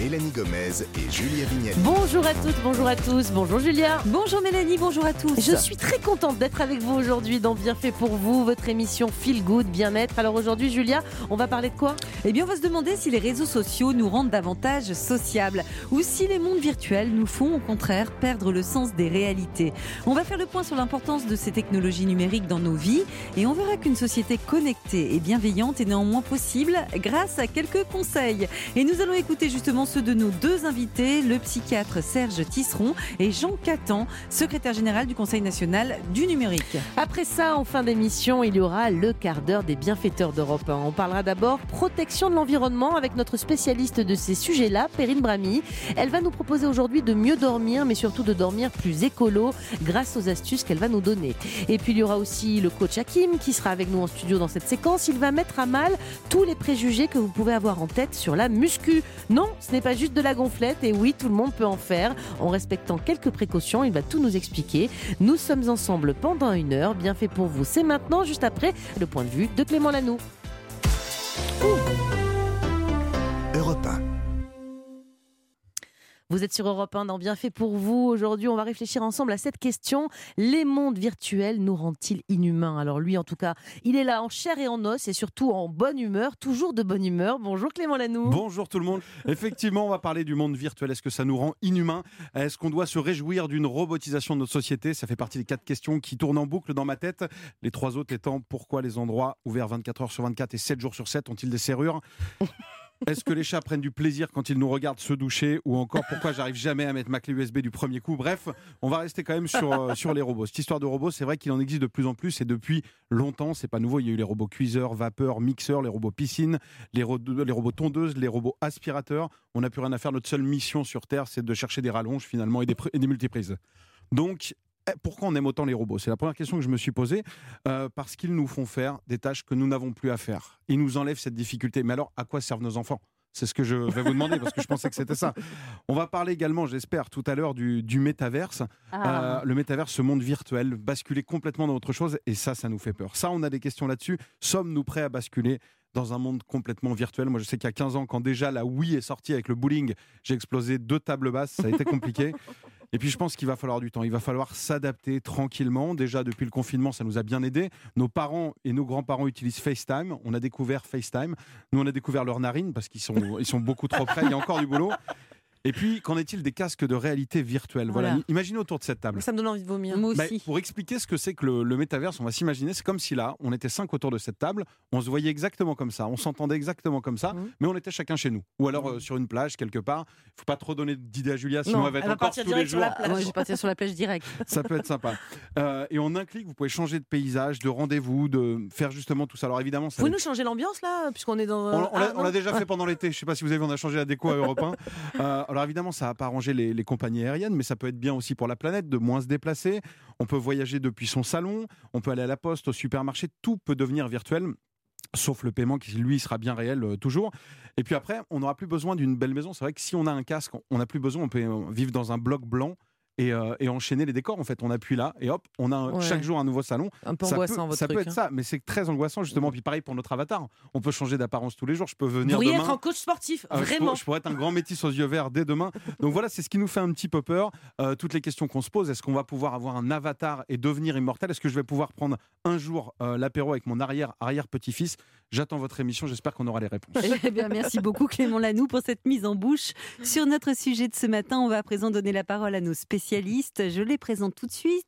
Mélanie Gomez et Julia Vignali. Bonjour à toutes, bonjour à tous, bonjour Julia. Bonjour Mélanie, bonjour à tous. Je suis très contente d'être avec vous aujourd'hui dans Bien fait pour vous, votre émission Feel Good, bien-être. Alors aujourd'hui Julia, on va parler de quoi? Eh bien, on va se demander si les réseaux sociaux nous rendent davantage sociables ou si les mondes virtuels nous font au contraire perdre le sens des réalités. On va faire le point sur l'importance de ces technologies numériques dans nos vies et on verra qu'une société connectée et bienveillante est néanmoins possible grâce à quelques conseils. Et nous allons écouter justement ceux de nos deux invités, le psychiatre Serge Tisseron et Jean Catan, secrétaire général du Conseil national du numérique. Après ça, en fin d'émission, il y aura le quart d'heure des bienfaiteurs d'Europe 1. On parlera d'abord protection de l'environnement avec notre spécialiste de ces sujets-là, Perrine Brami. Elle va nous proposer aujourd'hui de mieux dormir, mais surtout de dormir plus écolo grâce aux astuces qu'elle va nous donner. Et puis il y aura aussi le coach Hakim qui sera avec nous en studio dans cette séquence. Il va mettre à mal tous les préjugés que vous pouvez avoir en tête sur la muscu. Non, ce n'est pas juste de la gonflette et oui, tout le monde peut en faire en respectant quelques précautions. Il va tout nous expliquer. Nous sommes ensemble pendant une heure. Bien fait pour vous. C'est maintenant, juste après, le point de vue de Clément Lanoux. Europe 1. Vous êtes sur Europe 1 dans Bien fait pour vous. Aujourd'hui, on va réfléchir ensemble à cette question. Les mondes virtuels nous rendent-ils inhumains? Alors lui, en tout cas, il est là en chair et en os et surtout en bonne humeur, toujours de bonne humeur. Bonjour Clément Lanoux. Bonjour tout le monde. Effectivement, on va parler du monde virtuel. Est-ce que ça nous rend inhumains? Est-ce qu'on doit se réjouir d'une robotisation de notre société? Ça fait partie des quatre questions qui tournent en boucle dans ma tête. Les trois autres étant pourquoi les endroits ouverts 24 heures sur 24 et 7 jours sur 7 ont-ils des serrures? Est-ce que les chats prennent du plaisir quand ils nous regardent se doucher ou encore pourquoi j'arrive jamais à mettre ma clé USB du premier coup? Bref, on va rester quand même sur, euh, sur les robots. Cette histoire de robots, c'est vrai qu'il en existe de plus en plus et depuis longtemps, c'est pas nouveau. Il y a eu les robots cuiseurs, vapeur, mixeurs, les robots piscines, les, ro- les robots tondeuses, les robots aspirateurs. On n'a plus rien à faire. Notre seule mission sur Terre, c'est de chercher des rallonges finalement et des, et des multiprises. Donc, pourquoi on aime autant les robots? C'est la première question que je me suis posée. Euh, parce qu'ils nous font faire des tâches que nous n'avons plus à faire. Ils nous enlèvent cette difficulté. Mais alors, à quoi servent nos enfants? C'est ce que je vais vous demander parce que je pensais que c'était ça. On va parler également, j'espère, tout à l'heure du, du métaverse. Ah. Euh, le métaverse, ce monde virtuel, basculer complètement dans autre chose. Et ça, ça nous fait peur. Ça, on a des questions là-dessus. Sommes-nous prêts à basculer dans un monde complètement virtuel? Moi, je sais qu'il y a 15 ans, quand déjà la Wii est sortie avec le bowling, j'ai explosé deux tables basses. Ça a été compliqué. Et puis je pense qu'il va falloir du temps. Il va falloir s'adapter tranquillement. Déjà depuis le confinement, ça nous a bien aidé. Nos parents et nos grands-parents utilisent FaceTime. On a découvert FaceTime. Nous, on a découvert leurs narines parce qu'ils sont, ils sont beaucoup trop près. Il y a encore du boulot. Et puis, qu'en est-il des casques de réalité virtuelle? Voilà. Voilà. Imaginez autour de cette table. Ça me donne envie de vomir. Moi Bah, aussi. pour expliquer ce que c'est que le, le métaverse, on va s'imaginer, c'est comme si là, on était cinq autour de cette table, on se voyait exactement comme ça, on s'entendait exactement comme ça, Mhm. mais on était chacun chez nous. Ou alors euh, sur une plage, quelque part. Il faut pas trop donner d'idées à Julia, sinon Non, elle va être elle va encore partir tous les direct sur jours. la plage. Ah, moi, je vais partir sur la plage directe. Ça peut être sympa. Euh, et en un clic, vous pouvez changer de paysage, de rendez-vous, de faire justement tout ça. Alors évidemment, ça Vous pouvez nous changer l'ambiance là, puisqu'on est dans. on, on l'a Ah, l'a déjà fait pendant l'été. Je sais pas si vous avez vu, on a changé la déco à Europe 1. Euh, alors évidemment, ça va pas arranger les, compagnies aériennes, mais ça peut être bien aussi pour la planète de moins se déplacer. On peut voyager depuis son salon, on peut aller à la poste, au supermarché, tout peut devenir virtuel. Sauf le paiement qui, lui, sera bien réel euh, toujours. Et puis après, on n'aura plus besoin d'une belle maison. C'est vrai que si on a un casque, on n'a plus besoin, on peut vivre dans un bloc blanc et, euh, et enchaîner les décors. En fait, on appuie là et hop, on a Ouais. chaque jour un nouveau salon. Un peu Ça angoissant peut, votre ça truc. peut être hein. ça, mais c'est très angoissant justement. Puis pareil pour notre avatar, on peut changer d'apparence tous les jours. Je peux venir Vous demain. être un coach sportif, Euh, je vraiment. pour- Je, pourrais être un grand métis aux yeux verts dès demain. Donc voilà, c'est ce qui nous fait un petit peu peur. Euh, toutes les questions qu'on se pose, est-ce qu'on va pouvoir avoir un avatar et devenir immortel? Est-ce que je vais pouvoir prendre un jour euh, l'apéro avec mon arrière-arrière-petit-fils J'attends votre émission, j'espère qu'on aura les réponses. Eh bien, merci beaucoup Clément Lanoux pour cette mise en bouche sur notre sujet de ce matin. On va à présent donner la parole à nos spécialistes. Je les présente tout de suite.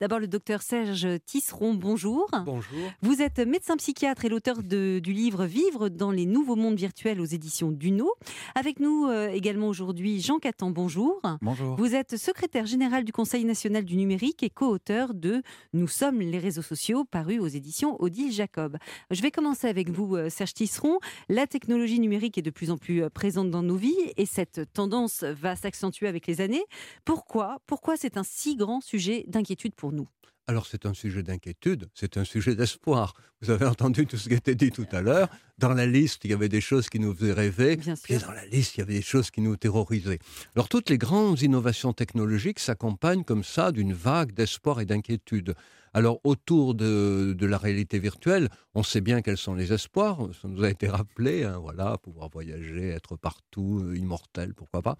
D'abord le docteur Serge Tisseron, bonjour. Bonjour. Vous êtes médecin psychiatre et l'auteur du livre Vivre dans les nouveaux mondes virtuels aux éditions Duno. Avec nous euh, également aujourd'hui Jean Catan, bonjour. Bonjour. Vous êtes secrétaire général du Conseil national du numérique et co-auteur de Nous sommes les réseaux sociaux, paru aux éditions Odile Jacob. Je vais commencer avec vous, euh, Serge Tisseron. La technologie numérique est de plus en plus euh, présente dans nos vies et cette tendance va s'accentuer avec les années. Pourquoi Pourquoi? C'est un si grand sujet d'inquiétude pour nous? Alors c'est un sujet d'inquiétude, c'est un sujet d'espoir. Vous avez entendu tout ce qui a été dit tout à l'heure. Dans la liste, il y avait des choses qui nous faisaient rêver, Bien et sûr. dans la liste, il y avait des choses qui nous terrorisaient. Alors toutes les grandes innovations technologiques s'accompagnent comme ça d'une vague d'espoir et d'inquiétude. Alors autour de, la réalité virtuelle, on sait bien quels sont les espoirs, ça nous a été rappelé, hein, voilà, pouvoir voyager, être partout, euh, immortel, pourquoi pas.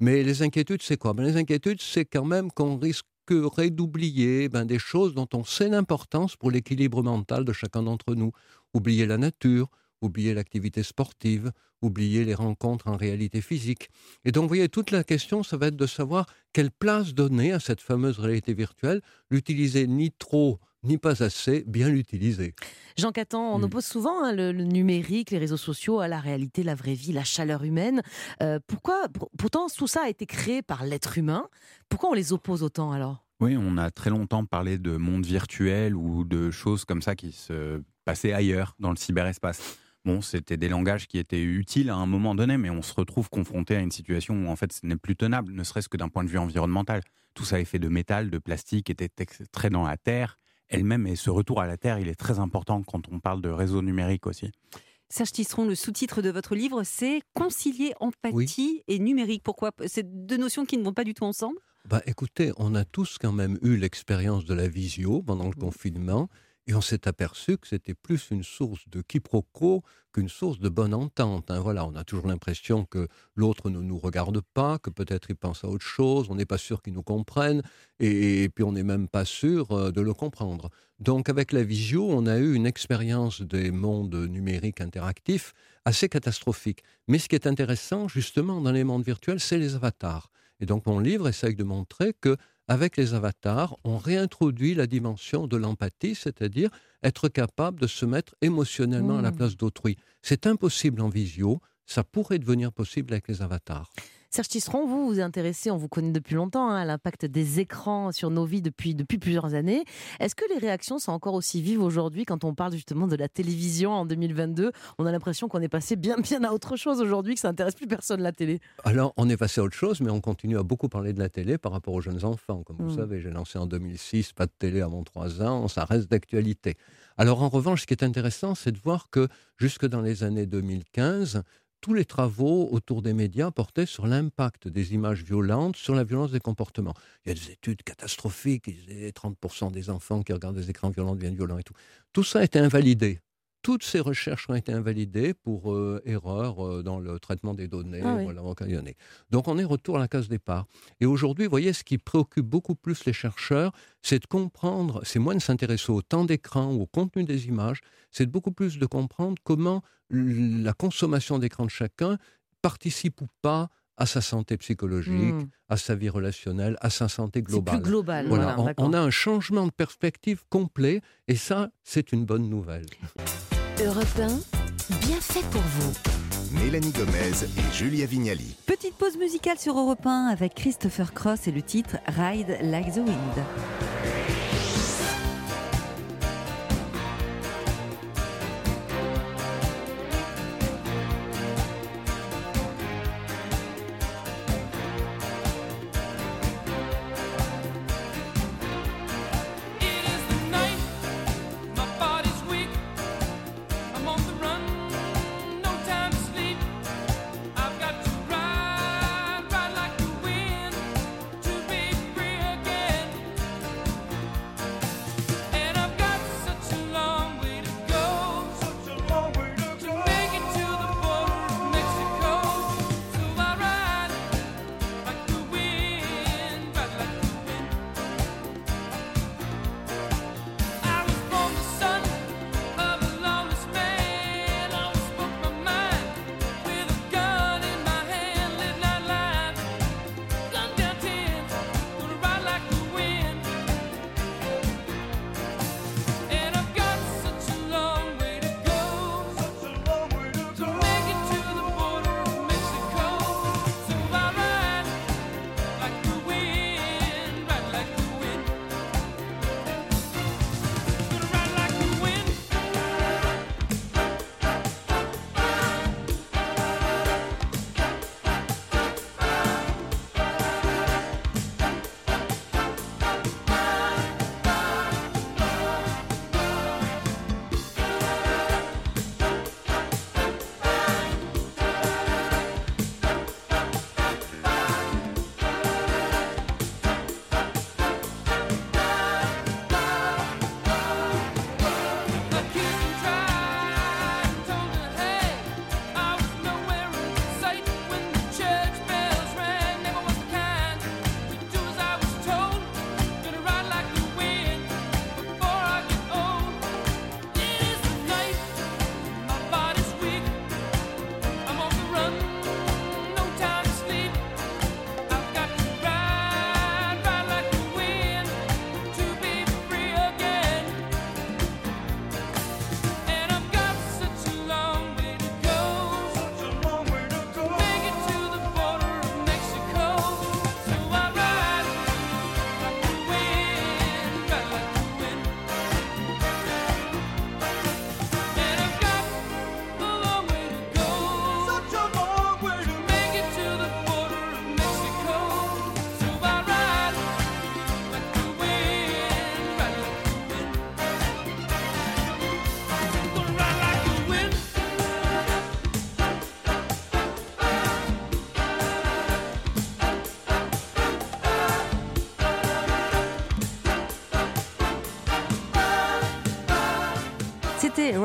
Mais les inquiétudes, c'est quoi? Ben, Les inquiétudes, c'est quand même qu'on risquerait d'oublier ben, des choses dont on sait l'importance pour l'équilibre mental de chacun d'entre nous. Oublier la nature, oublier l'activité sportive, oublier les rencontres en réalité physique. Et donc, vous voyez, toute la question, ça va être de savoir quelle place donner à cette fameuse réalité virtuelle, l'utiliser ni trop, ni pas assez, bien l'utiliser. Jean Catan, on Mm. oppose souvent hein, le, le numérique, les réseaux sociaux à la réalité, la vraie vie, la chaleur humaine. Euh, pourquoi pour- Pourtant, tout ça a été créé par l'être humain. Pourquoi on les oppose autant alors? Oui, on a très longtemps parlé de monde virtuel ou de choses comme ça qui se passaient ailleurs, dans le cyberespace. Bon, c'était des langages qui étaient utiles à un moment donné, mais on se retrouve confronté à une situation où en fait ce n'est plus tenable, ne serait-ce que d'un point de vue environnemental. Tout ça est fait de métal, de plastique, était extrait dans la terre elle-même, et ce retour à la terre, il est très important quand on parle de réseau numérique aussi. Serge Tisseron, le sous-titre de votre livre, c'est Concilier empathie et numérique. Pourquoi? C'est deux notions qui ne vont pas du tout ensemble? Bah, écoutez, on a tous quand même eu l'expérience de la visio pendant le confinement et on s'est aperçu que c'était plus une source de quiproquo qu'une source de bonne entente. hein. Voilà, on a toujours l'impression que l'autre ne nous regarde pas, que peut-être il pense à autre chose, on n'est pas sûr qu'il nous comprenne et, et puis on n'est même pas sûr euh, de le comprendre. Donc avec la visio, on a eu une expérience des mondes numériques interactifs assez catastrophique. Mais ce qui est intéressant justement dans les mondes virtuels, c'est les avatars. Et donc mon livre essaye de montrer que avec les avatars, on réintroduit la dimension de l'empathie, c'est-à-dire être capable de se mettre émotionnellement à la Mmh. place d'autrui. C'est impossible en visio, ça pourrait devenir possible avec les avatars. Serge Tisseron, vous vous intéressez, on vous connaît depuis longtemps, hein, à l'impact des écrans sur nos vies depuis, depuis plusieurs années. Est-ce que les réactions sont encore aussi vives aujourd'hui quand on parle justement de la télévision en 2022 On a l'impression qu'on est passé bien, bien à autre chose aujourd'hui, que ça intéresse plus personne la télé. Alors, on est passé à autre chose, mais on continue à beaucoup parler de la télé par rapport aux jeunes enfants. Comme vous Mm. savez, j'ai lancé en 2006, pas de télé avant trois ans, ça reste d'actualité. Alors, en revanche, ce qui est intéressant, c'est de voir que jusque dans les années 2015, tous les travaux autour des médias portaient sur l'impact des images violentes sur la violence des comportements. Il y a des études catastrophiques, ils disaient 30% des enfants qui regardent des écrans violents deviennent violents et tout. Tout ça a été invalidé. Toutes ces recherches ont été invalidées pour euh, erreur euh, dans le traitement des données Ah oui. voilà, occasionnées. Donc on est retour à la case départ. Et aujourd'hui, vous voyez, ce qui préoccupe beaucoup plus les chercheurs, c'est de comprendre, c'est moins de s'intéresser au temps d'écran ou au contenu des images, c'est beaucoup plus de comprendre comment la consommation d'écran de chacun participe ou pas à sa santé psychologique, Mm. à sa vie relationnelle, à sa santé C'est plus globale. global. Voilà, voilà, on- on, a un changement de perspective complet et ça, c'est une bonne nouvelle. Europe 1, bien fait pour vous. Mélanie Gomez et Julia Vignali. Petite pause musicale sur Europe 1 avec Christopher Cross et le titre Ride Like the Wind.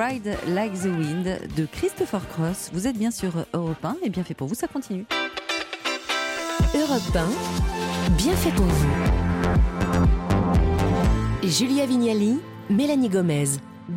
Ride Like the Wind de Christopher Cross. Vous êtes bien sur Europe 1 et bien fait pour vous, ça continue. Europe 1, bien fait pour vous. Julia Vignali, Mélanie Gomez.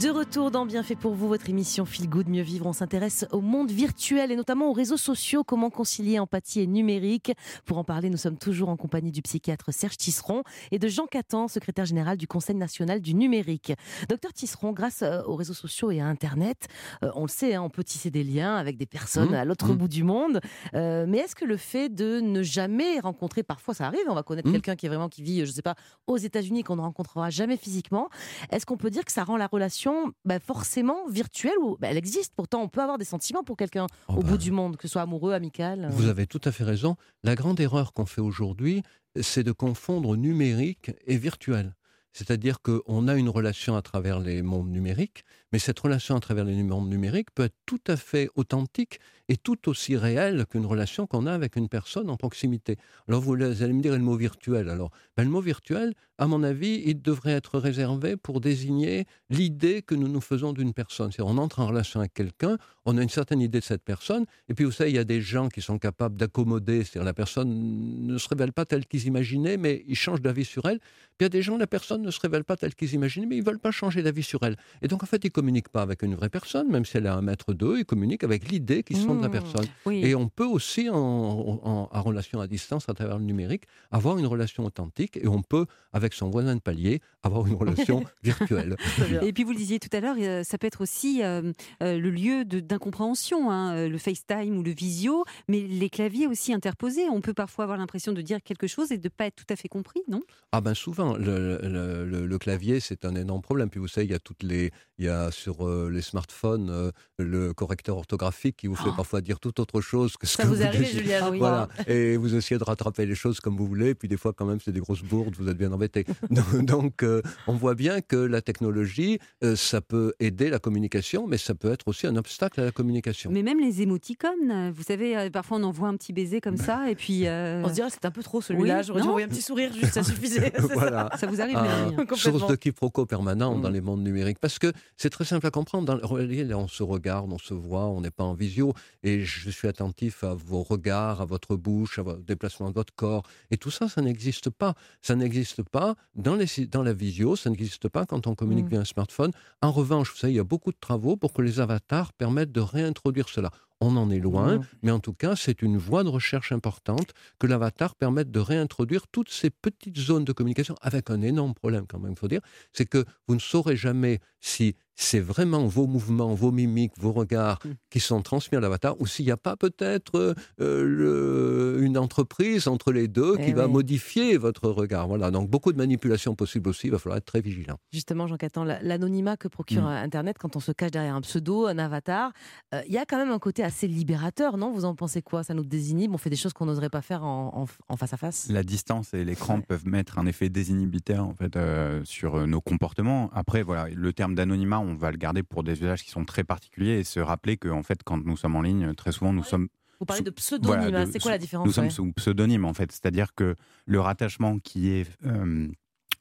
De retour dans Bien fait pour vous, votre émission Feel Good Mieux Vivre. On s'intéresse au monde virtuel et notamment aux réseaux sociaux, comment concilier empathie et numérique. Pour en parler, nous sommes toujours en compagnie du psychiatre Serge Tisseron et de Jean Catan, secrétaire général du Conseil national du numérique. Docteur Tisseron, grâce euh, aux réseaux sociaux et à Internet, euh, on le sait, hein, on peut tisser des liens avec des personnes Mmh, à l'autre mmh. bout du monde. Euh, mais est-ce que le fait de ne jamais rencontrer, parfois ça arrive, on va connaître Mmh. quelqu'un qui est vraiment qui vit, je sais pas, aux États-Unis qu'on ne rencontrera jamais physiquement, est-ce qu'on peut dire que ça rend la relation bah, forcément virtuelle ou bah, elle existe Pourtant, on peut avoir des sentiments pour quelqu'un Oh au ben, bout du monde, que ce soit amoureux, amical. euh. Vous avez tout à fait raison. La grande erreur qu'on fait aujourd'hui, c'est de confondre numérique et virtuel. C'est-à-dire qu'on a une relation à travers les mondes numériques, mais cette relation à travers les mondes numériques peut être tout à fait authentique et tout aussi réelle qu'une relation qu'on a avec une personne en proximité. Alors vous allez me dire le mot virtuel. Alors, ben, le mot virtuel, à mon avis, il devrait être réservé pour désigner l'idée que nous nous faisons d'une personne. C'est-à-dire, on entre en relation avec quelqu'un, on a une certaine idée de cette personne, et puis vous savez, il y a des gens qui sont capables d'accommoder, c'est-à-dire la personne ne se révèle pas telle qu'ils imaginaient, mais ils changent d'avis sur elle. Puis il y a des gens, la personne ne se révèle pas telle qu'ils imaginaient, mais ils veulent pas changer d'avis sur elle. Et donc en fait, ils communiquent pas avec une vraie personne, même si elle a un mètre d'eux, ils communiquent avec l'idée qu'ils sont de la Mmh. personne. Oui. Et on peut aussi, en, en- en relation à distance, à travers le numérique, avoir une relation authentique, et on peut, avec son voisin de palier, avoir une relation virtuelle. Et puis vous le disiez tout à l'heure, euh, ça peut être aussi euh, euh, le lieu d'incompréhension, hein, le FaceTime ou le visio, mais les claviers aussi interposés. On peut parfois avoir l'impression de dire quelque chose et de ne pas être tout à fait compris, non? Ah ben souvent, le, le- le- le clavier, c'est un énorme problème. Puis vous savez, il y a toutes les, il y a sur euh, les smartphones euh, le correcteur orthographique qui vous fait Oh. parfois dire tout autre chose que ce Ça que vous vous arrive. Julia je Ah. Voilà. Et vous essayez de rattraper les choses comme vous voulez, puis des fois, quand même, c'est des grosses bourdes, vous êtes bien embêté. Donc, donc, euh, on voit bien que la technologie, euh, ça peut aider la communication, mais ça peut être aussi un obstacle à la communication. Mais même les émoticônes, vous savez, euh, parfois on envoie un petit baiser comme ça et puis euh, On se dirait c'est un peu trop celui-là. Oui, J'aurais dû envoyer un petit sourire, juste ça suffisait. ça. voilà. ça vous arrive, Ah, source de quiproquo permanent Mm. dans les mondes numériques. Parce que c'est très simple à comprendre. Dans, le- regardez, là, on se regarde, on se voit, on n'est pas en visio. Et je suis attentif à vos regards, à votre bouche, à votre déplacement de votre corps. Et tout ça, ça n'existe pas. Ça n'existe pas dans, les, dans la visio, ça n'existe pas quand on communique Mm. via un smartphone. En revanche, vous savez, il y a beaucoup de travaux pour que les avatars permettent de réintroduire cela. On en est loin, Mm. mais en tout cas, c'est une voie de recherche importante que l'avatar permette de réintroduire toutes ces petites zones de communication avec un énorme problème quand même, il faut dire, c'est que vous ne saurez jamais si c'est vraiment vos mouvements, vos mimiques, vos regards Mm. qui sont transmis à l'avatar ou s'il n'y a pas peut-être euh, une entreprise entre les deux Eh qui va oui. modifier votre regard. Voilà, donc beaucoup de manipulations possibles aussi, il va falloir être très vigilant. Justement, Jean Catan, la- l'anonymat que procure Mm. Internet quand on se cache derrière un pseudo, un avatar, euh, il y a quand même un côté assez libérateur, non? Vous en pensez quoi? Ça nous désinhibe, on fait des choses qu'on n'oserait pas faire en, en- en face à face? La distance et l'écran Ouais. peuvent mettre un effet désinhibiteur en fait euh, sur euh, nos comportements. Après, voilà, le terme d'anonymat, on va le garder pour des usages qui sont très particuliers et se rappeler que en fait, quand nous sommes en ligne, très souvent nous sommes Vous parlez de voilà, de- c'est quoi la différence? nous sommes ouais. sous pseudonyme en fait, c'est-à-dire que le rattachement qui est euh,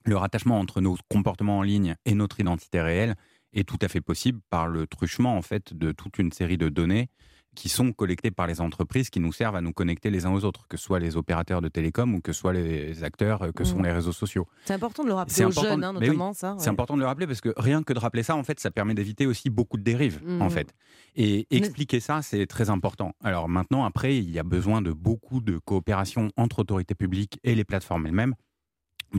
le rattachement entre nos comportements en ligne et notre identité réelle est tout à fait possible par le truchement en fait de toute une série de données qui sont collectées par les entreprises qui nous servent à nous connecter les uns aux autres, que ce soit les opérateurs de télécom ou que ce soit les acteurs, euh, que sont Mhm. les réseaux sociaux. C'est important de le rappeler C'est aux important jeunes, hein, oui, notamment ça. C'est important de le rappeler parce que rien que de rappeler ça, en fait, ça permet d'éviter aussi beaucoup de dérives, Mhm. en fait. Et expliquer ça, c'est très important. Alors maintenant, après, il y a besoin de beaucoup de coopération entre autorités publiques et les plateformes elles-mêmes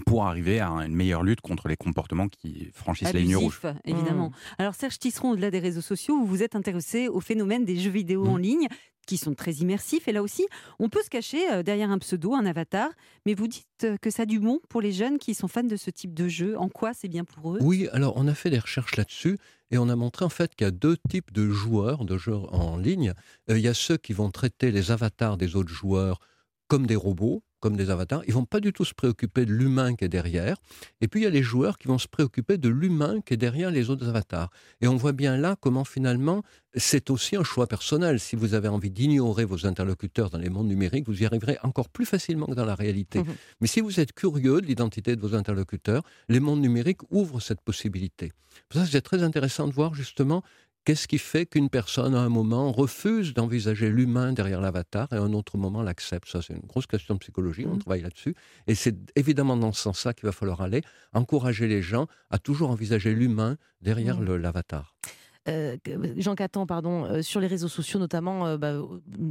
pour arriver à une meilleure lutte contre les comportements qui franchissent les lignes rouges. Évidemment. Alors Serge Tisseron, au-delà des réseaux sociaux, vous vous êtes intéressé au phénomène des jeux vidéo Mhm. en ligne qui sont très immersifs. Et là aussi, on peut se cacher euh, derrière un pseudo, un avatar. Mais vous dites euh, que ça a du bon pour les jeunes qui sont fans de ce type de jeu. En quoi c'est bien pour eux? Oui, alors on a fait des recherches là-dessus et on a montré en fait qu'il y a deux types de joueurs, de joueurs en ligne. Euh, il y a ceux qui vont traiter les avatars des autres joueurs comme des robots, comme des avatars. Ils vont pas du tout se préoccuper de l'humain qui est derrière. Et puis il y a les joueurs qui vont se préoccuper de l'humain qui est derrière les autres avatars. Et on voit bien là comment finalement c'est aussi un choix personnel. Si vous avez envie d'ignorer vos interlocuteurs dans les mondes numériques, vous y arriverez encore plus facilement que dans la réalité. Mhm. Mais si vous êtes curieux de l'identité de vos interlocuteurs, les mondes numériques ouvrent cette possibilité. Pour ça, c'est très intéressant de voir justement qu'est-ce qui fait qu'une personne, à un moment, refuse d'envisager l'humain derrière l'avatar et à un autre moment l'accepte? Ça, c'est une grosse question de psychologie, on Mhm. travaille là-dessus. Et c'est évidemment dans ce sens-là qu'il va falloir aller, encourager les gens à toujours envisager l'humain derrière le- l'avatar. Euh, que- Jean Catan, pardon, euh, sur les réseaux sociaux notamment, euh, bah, euh,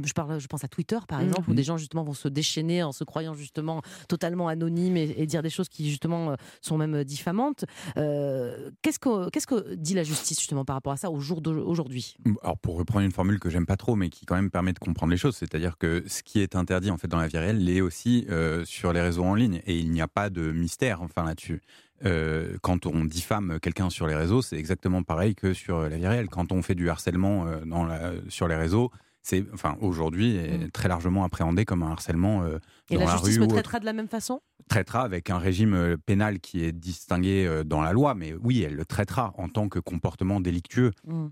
je, parle, je pense à Twitter par Mhm. exemple, où des gens justement vont se déchaîner en se croyant justement totalement anonymes et, et dire des choses qui justement euh, sont même euh, diffamantes. Euh, Qu'est-ce que, qu'est-ce que dit la justice justement par rapport à ça au jour d'aujourd'hui Alors pour reprendre une formule que j'aime pas trop, mais qui quand même permet de comprendre les choses, c'est-à-dire que ce qui est interdit en fait dans la vie réelle l'est aussi euh, sur les réseaux en ligne, et il n'y a pas de mystère enfin là-dessus. Euh, quand on diffame quelqu'un sur les réseaux, c'est exactement pareil que sur la vie réelle. Quand on fait du harcèlement euh, dans la, sur les réseaux, c'est enfin aujourd'hui est Mm. très largement appréhendé comme un harcèlement euh, Et dans la la justice rue le traitera de la même façon? Traitera avec un régime pénal qui est distingué dans la loi, mais oui, elle le traitera en tant que comportement délictueux. Mm.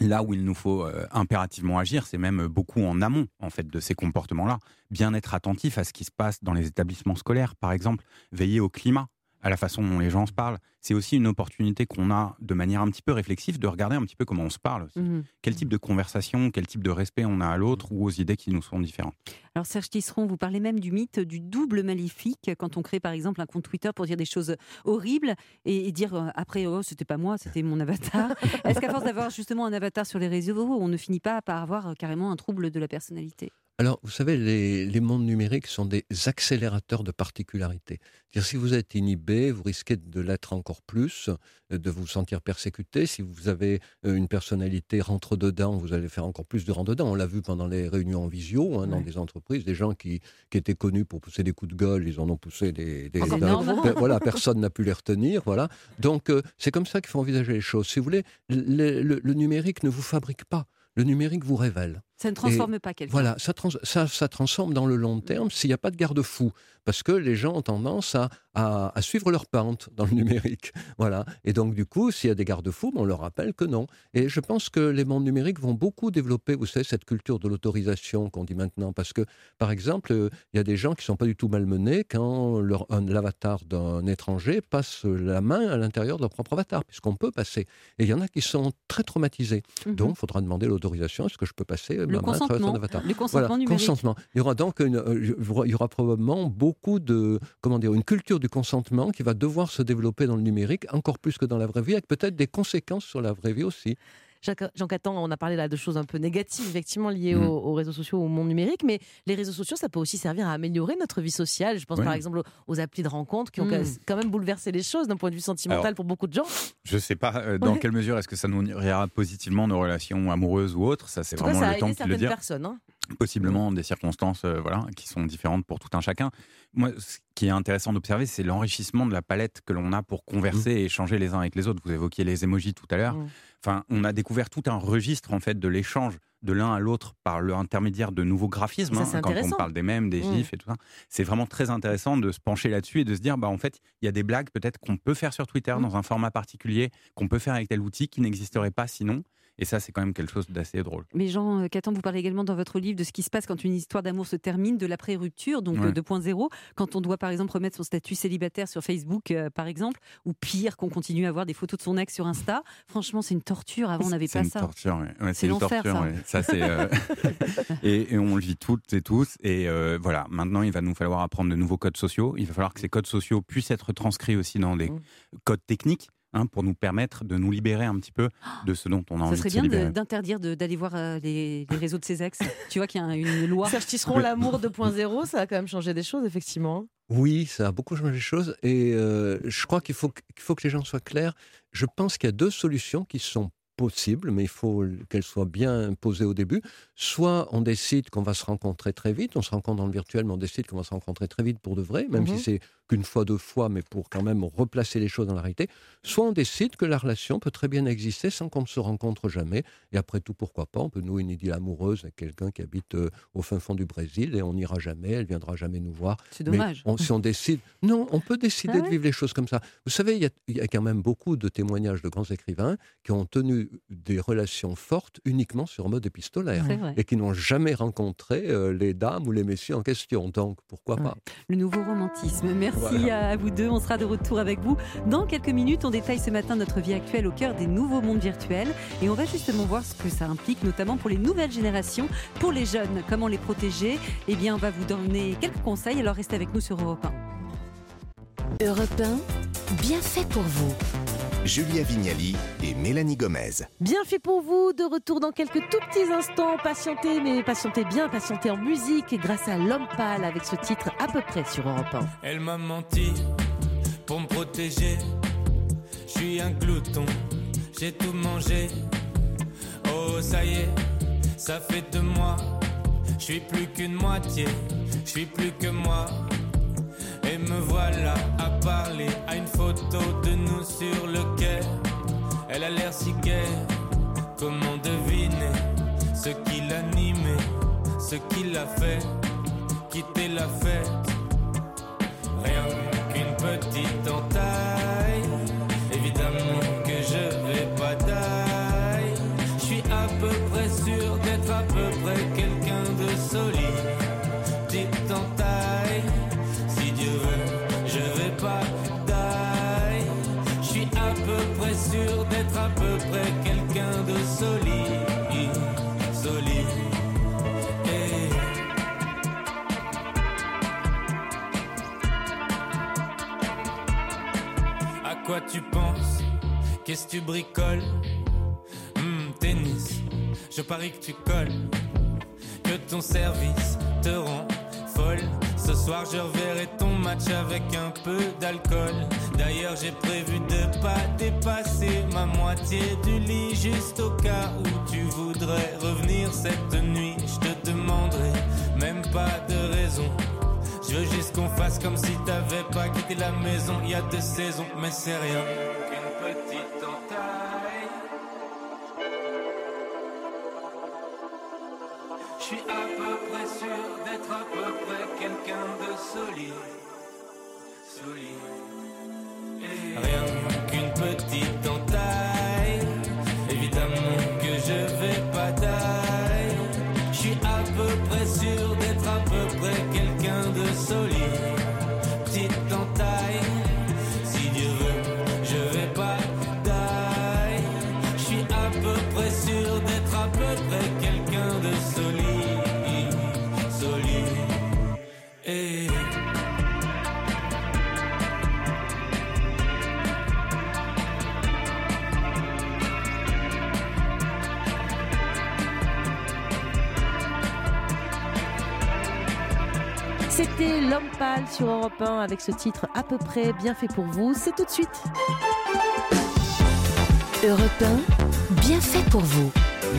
Là où il nous faut euh, impérativement agir, c'est même beaucoup en amont en fait de ces comportements-là. Bien être attentif à ce qui se passe dans les établissements scolaires, par exemple, veiller au climat, à la façon dont les gens se parlent. C'est aussi une opportunité qu'on a de manière un petit peu réflexive de regarder un petit peu comment on se parle. aussi. Mhm. Quel type de conversation, quel type de respect on a à l'autre ou aux idées qui nous sont différentes. Alors Serge Tisseron, vous parlez même du mythe du double maléfique quand on crée par exemple un compte Twitter pour dire des choses horribles et, et dire euh, après oh c'était pas moi c'était mon avatar. Est-ce qu'à force d'avoir justement un avatar sur les réseaux, on ne finit pas par avoir euh, carrément un trouble de la personnalité? Alors, vous savez, les, les mondes numériques sont des accélérateurs de particularités. C'est-à-dire, si vous êtes inhibé, vous risquez de l'être encore plus, euh, de vous sentir persécuté. Si vous avez euh, une personnalité rentre-dedans, vous allez faire encore plus de rentre-dedans. On l'a vu pendant les réunions en visio, hein, dans des entreprises, des gens qui, qui étaient connus pour pousser des coups de gueule, ils en ont poussé des... des des- voilà, personne n'a pu les retenir. Voilà. Donc, euh, c'est comme ça qu'il faut envisager les choses. Si vous voulez, le- le- le numérique ne vous fabrique pas. Le numérique vous révèle. Ça ne transforme pas quelqu'un. Voilà, ça, trans- ça, ça transforme dans le long terme s'il n'y a pas de garde-fou. Parce que les gens ont tendance à, à- à suivre leur pente dans le numérique. Voilà. Et donc, du coup, s'il y a des garde-fous, ben, on leur rappelle que non. Et je pense que les mondes numériques vont beaucoup développer, vous savez, cette culture de l'autorisation qu'on dit maintenant. Parce que, par exemple, euh, il y a des gens qui ne sont pas du tout malmenés quand leur- un- l'avatar d'un étranger passe la main à l'intérieur de leur propre avatar, puisqu'on peut passer. Et il y en a qui sont très traumatisés. Mhm. Donc, il faudra demander l'autorisation. Est-ce que je peux passer ma le main consentement, avatar le consentement voilà, numérique. consentement. Il y aura donc une, euh, il y aura probablement beaucoup de, comment dire, une culture du consentement qui va devoir se développer dans le numérique encore plus que dans la vraie vie, avec peut-être des conséquences sur la vraie vie aussi. Jean Catan, on a parlé là de choses un peu négatives, effectivement, liées Mhm. aux, aux réseaux sociaux, au monde numérique, mais les réseaux sociaux, ça peut aussi servir à améliorer notre vie sociale. Je pense Oui. par exemple aux, aux applis de rencontres qui ont Mhm. quand même bouleversé les choses d'un point de vue sentimental Alors, pour beaucoup de gens. Je sais pas euh, dans Ouais. quelle mesure est-ce que ça nourrira positivement nos relations amoureuses ou autres. Ça, c'est En tout cas, vraiment ça le temps qui le dire. personnes. hein. Possiblement des circonstances euh, voilà, qui sont différentes pour tout un chacun. Moi, ce qui est intéressant d'observer, c'est l'enrichissement de la palette que l'on a pour converser et échanger les uns avec les autres. Vous évoquiez les emojis tout à l'heure. Mm. Enfin, on a découvert tout un registre en fait de l'échange de l'un à l'autre par l'intermédiaire de nouveaux graphismes. Ça, hein, quand on parle des mèmes, des gifs et tout ça, c'est vraiment très intéressant de se pencher là-dessus et de se dire, bah en fait, il y a des blagues peut-être qu'on peut faire sur Twitter dans un format particulier, qu'on peut faire avec tel outil qui n'existerait pas sinon. Et ça, c'est quand même quelque chose d'assez drôle. Mais Jean euh, Catan, vous parlez également dans votre livre de ce qui se passe quand une histoire d'amour se termine, de l'après-rupture, donc Ouais. euh, 2.0, quand on doit par exemple remettre son statut célibataire sur Facebook, euh, par exemple, ou pire, qu'on continue à voir des photos de son ex sur Insta. Franchement, c'est une torture. Avant, on n'avait pas une ça. torture, ouais. Ouais, C'est c'est une torture. ça. Ça, c'est, euh, et, et on le vit toutes et tous. Et euh, voilà, maintenant, il va nous falloir apprendre de nouveaux codes sociaux. Il va falloir que ces codes sociaux puissent être transcrits aussi dans des Mm. codes techniques. Hein, pour nous permettre de nous libérer un petit peu de ce dont on a Ça envie serait de se bien d'interdire d'aller voir euh, les, les réseaux de ses ex. tu vois qu'il y a une loi. Serge Tisseron, l'amour 2.0, ça a quand même changé des choses, effectivement. Oui, ça a beaucoup changé les choses et euh, je crois qu'il faut, qu'il faut que les gens soient clairs. Je pense qu'il y a deux solutions qui sont possible, mais il faut qu'elle soit bien posée au début. Soit on décide qu'on va se rencontrer très vite, on se rencontre dans le virtuel, mais on décide qu'on va se rencontrer très vite pour de vrai, même Mhm. si c'est qu'une fois, deux fois, mais pour quand même replacer les choses dans la réalité. Soit on décide que la relation peut très bien exister sans qu'on ne se rencontre jamais. Et après tout, pourquoi pas On peut nouer une idylle amoureuse avec quelqu'un qui habite euh, au fin fond du Brésil et on n'ira jamais, elle viendra jamais nous voir. C'est dommage. on- si on décide, non, on peut décider Ah de vivre les choses comme ça. Vous savez, il y, a, il y a quand même beaucoup de témoignages de grands écrivains qui ont tenu des relations fortes uniquement sur mode épistolaire et qui n'ont jamais rencontré euh, les dames ou les messieurs en question. Donc, pourquoi pas? Le nouveau romantisme. Merci Voilà. à vous deux. On sera de retour avec vous dans quelques minutes. On détaille ce matin notre vie actuelle au cœur des nouveaux mondes virtuels. Et on va justement voir ce que ça implique, notamment pour les nouvelles générations, pour les jeunes. Comment les protéger Eh bien, on va vous donner quelques conseils. Alors restez avec nous sur Europe 1. Europe 1, bien fait pour vous. Julia Vignali et Mélanie Gomez. Bien fait pour vous, de retour dans quelques tout petits instants. Patientez, mais patientez bien, patientez en musique grâce à L'Homme Pâle avec ce titre à peu près sur Europe 1. Elle m'a menti pour me protéger. Je suis un glouton, j'ai tout mangé. Oh, ça y est, ça fait de moi. Je suis plus qu'une moitié, je suis plus que moi. Et me voilà à parler à une photo de nous sur le quai. Elle a l'air si gaie, comment deviner ce qui l'animait, ce qui l'a fait quitter la fête. Rien qu'une petite entaille. Évidemment que je vais pas. Je suis à peu près sûr d'être à peu près quelqu'un de solide. Qu'est-ce que tu bricoles Hmm, Tennis, je parie que tu colles. Que ton service te rend folle. Ce soir, je reverrai ton match avec un peu d'alcool. D'ailleurs, j'ai prévu de pas dépasser ma moitié du lit, juste au cas où tu voudrais revenir cette nuit. Je te demanderai même pas de raison. Je veux juste qu'on fasse comme si t'avais pas quitté la maison il y a deux saisons, mais c'est rien. Suis à peu près sûr d'être à peu près quelqu'un de solide. Solide. Et Rien qu'une à peu près sûr d'être à peu près quelqu'un de solide. Solide. Et C'était L'Homme Pâle sur Europe 1 avec ce titre à peu près bien fait pour vous. C'est tout de suite. Europe 1, bien fait pour vous.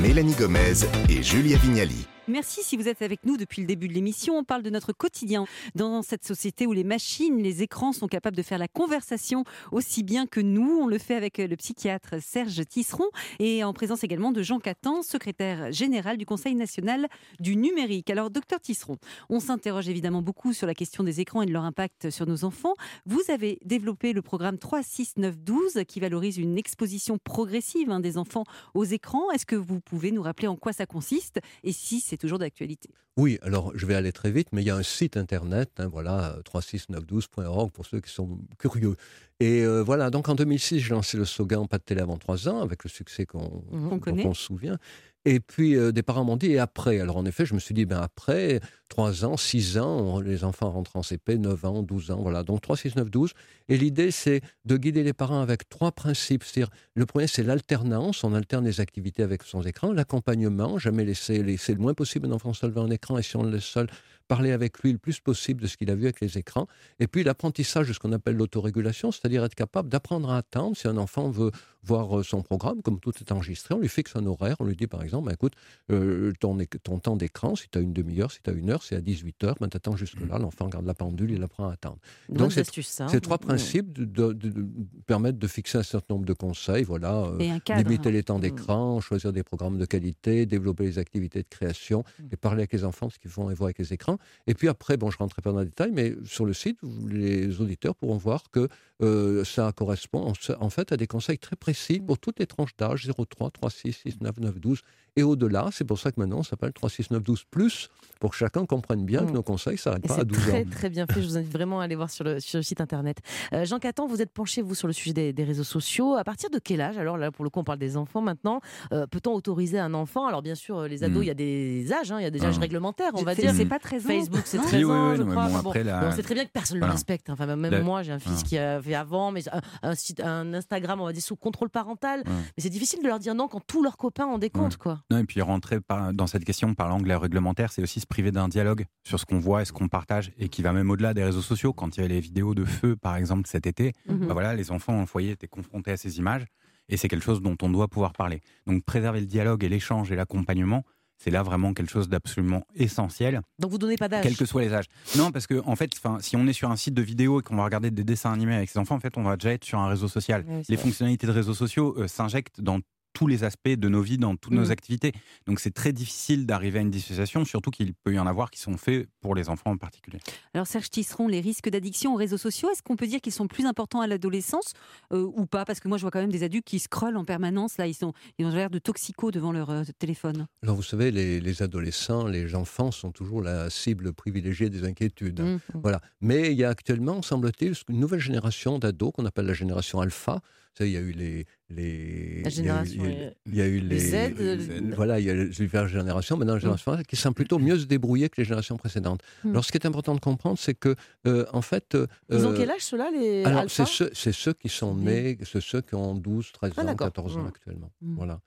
Mélanie Gomez et Julia Vignali. Merci si vous êtes avec nous depuis le début de l'émission. On parle de notre quotidien dans cette société où les machines, les écrans sont capables de faire la conversation aussi bien que nous. On le fait avec le psychiatre Serge Tisseron et en présence également de Jean Catan, secrétaire général du Conseil national du numérique. Alors, docteur Tisseron, on s'interroge évidemment beaucoup sur la question des écrans et de leur impact sur nos enfants. Vous avez développé le programme 3, 6, 9, 12 qui valorise une exposition progressive hein, des enfants aux écrans. Est-ce que vous pouvez nous rappeler en quoi ça consiste et si c'est toujours d'actualité Oui, alors je vais aller très vite, mais il y a un site internet, hein, voilà, 36912.org pour ceux qui sont curieux. Et euh, voilà, donc en 2006, j'ai lancé le slogan Pas de télé avant 3 ans, avec le succès qu'on Mhm. Qu'on dont connaît. on se souvient. Et puis euh, des parents m'ont dit, et après? Alors en effet, je me suis dit, ben après 3 ans, 6 ans, les enfants rentrent en CP, 9 ans, 12 ans, voilà. Donc 3, 6, 9, 12. Et l'idée, c'est de guider les parents avec trois principes. C'est-à-dire, le premier, c'est l'alternance. On alterne les activités avec son écran. L'accompagnement, jamais laisser, laisser le moins possible un enfant seul devant un écran. Et si on le laisse seul, parler avec lui le plus possible de ce qu'il a vu avec les écrans. Et puis l'apprentissage de ce qu'on appelle l'autorégulation, c'est-à-dire être capable d'apprendre à attendre si un enfant veut voir euh, son programme, comme tout est enregistré, on lui fixe un horaire, on lui dit par exemple, bah, écoute, euh, ton, ton temps d'écran, si tu as une demi-heure, si tu as une heure, c'est à 18h, ben, tu attends jusque-là, l'enfant regarde la pendule, il apprend à attendre. Donc, astuce, ça. hein. Ces trois Mm. principes de, de- de- permettent de fixer un certain nombre de conseils, voilà, euh, cadre. limiter les temps d'écran, choisir des programmes de qualité, développer les activités de création et parler avec les enfants de ce qu'ils font et voir avec les écrans. Et puis après, bon, je ne rentrerai pas dans les détails, mais sur le site, les auditeurs pourront voir que euh, ça correspond en, en fait à des conseils très précis Pour toutes les tranches d'âge 0,3, 3,6, 6, 9, 9, 12 et au-delà. C'est pour ça que maintenant on s'appelle 3, 6, 9, 12 plus pour que chacun comprenne bien que Mm. nos conseils ne s'arrêtent pas à c'est 12 très ans. très bien fait. Je vous invite vraiment à aller voir sur le, sur le site internet. Euh, Jean Catan, vous êtes penché vous sur le sujet des, des réseaux sociaux. À partir de quel âge Alors là, pour le coup, on parle des enfants maintenant. Euh, Peut-on autoriser un enfant? Alors bien sûr, euh, les ados, Mm. il y a des âges, hein, il y a des âges Ah. réglementaires, on va C'est- dire. C'est pas très Facebook, c'est non 13 Oui, oui, ans, oui, je crois. bon, la- sait très bien que personne ne Voilà. le respecte. Enfin, même La- moi, j'ai un fils Ah. qui a fait avant, mais un, un site, un Instagram, on va dire sous contrôle parental. Ouais. Mais c'est difficile de leur dire non quand tous leurs copains en décomptent, quoi. Non, et puis rentrer par- dans cette question par l'angle réglementaire, c'est aussi se priver d'un dialogue sur ce qu'on voit et ce qu'on partage, et qui va même au-delà des réseaux sociaux. Quand il y avait les vidéos de feu, par exemple, cet été, Mhm. bah voilà, les enfants au foyer étaient confrontés à ces images, et c'est quelque chose dont on doit pouvoir parler. Donc préserver le dialogue et l'échange et l'accompagnement, c'est là vraiment quelque chose d'absolument essentiel, Donc vous donnez pas d'âge. quels que soient les âges. Non, parce que en fait, si on est sur un site de vidéo et qu'on va regarder des dessins animés avec ses enfants, en fait, on va déjà être sur un réseau social. Oui, les vrai. fonctionnalités de réseaux sociaux euh, s'injectent dans tous les aspects de nos vies, dans toutes nos activités. Donc c'est très difficile d'arriver à une dissociation, surtout qu'il peut y en avoir qui sont faits pour les enfants en particulier. Alors Serge Tisseron, les risques d'addiction aux réseaux sociaux, est-ce qu'on peut dire qu'ils sont plus importants à l'adolescence euh, ou pas? Parce que moi je vois quand même des adultes qui scrollent en permanence, là ils, sont, ils ont l'air de toxicos devant leur euh, téléphone. Alors vous savez, les, les adolescents, les enfants sont toujours la cible privilégiée des inquiétudes. Mhm. Voilà. Mais il y a actuellement, semble-t-il, une nouvelle génération d'ados qu'on appelle la génération alpha. Il y a eu les. les il y y a, euh, il y a eu les les. Z, euh, les- Voilà, il y a les diverses générations. Maintenant, la génération alpha, qui sont plutôt mieux se débrouiller que les générations précédentes. Mm. Alors, ce qui est important de comprendre, c'est que, euh, en fait. euh, Ils ont quel âge ceux-là, les alors, c'est ceux, qui sont Oui. nés, c'est ceux qui ont 12, 13 Ah, ans, d'accord. 14 ans Mm. actuellement. Mm. Voilà.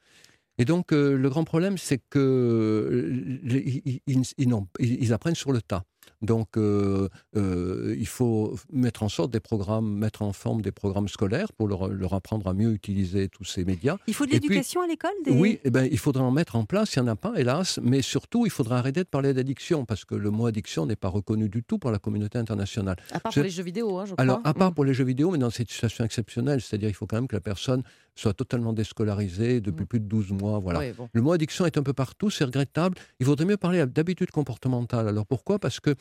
Et donc, euh, le grand problème, c'est que les- ils, ils- ils n'ont- ils- ils apprennent sur le tas. Donc, euh, euh, il faut mettre en sorte des programmes, mettre en forme des programmes scolaires pour leur, leur apprendre à mieux utiliser tous ces médias. Il faut de l'éducation à l'école des... Oui, eh ben, il faudra en mettre en place, il n'y en a pas, hélas, mais surtout, il faudra arrêter de parler d'addiction, parce que le mot addiction n'est pas reconnu du tout par la communauté internationale. À part pour les jeux vidéo, hein, je crois. Alors, à part Mm. pour les jeux vidéo, mais dans cette situation exceptionnelle, c'est-à-dire il faut quand même que la personne soit totalement déscolarisée depuis Mm. plus de 12 mois. Voilà. Bon. Le mot addiction est un peu partout, c'est regrettable. Il vaudrait mieux parler d'habitude comportementale. Alors pourquoi? Parce que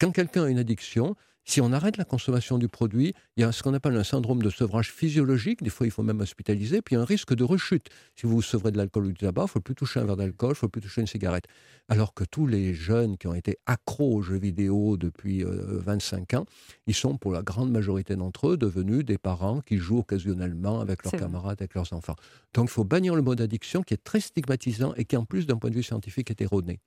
quand quelqu'un a une addiction, si on arrête la consommation du produit, il y a ce qu'on appelle un syndrome de sevrage physiologique. Des fois, il faut même hospitaliser. Puis il y a un risque de rechute. Si vous vous sevrez de l'alcool ou du tabac, il ne faut plus toucher un verre d'alcool, il ne faut plus toucher une cigarette. Alors que tous les jeunes qui ont été accros aux jeux vidéo depuis euh, 25 ans, ils sont pour la grande majorité d'entre eux devenus des parents qui jouent occasionnellement avec leurs vrai. camarades, avec leurs enfants. Donc il faut bannir le mot d'addiction qui est très stigmatisant et qui en plus d'un point de vue scientifique est erroné.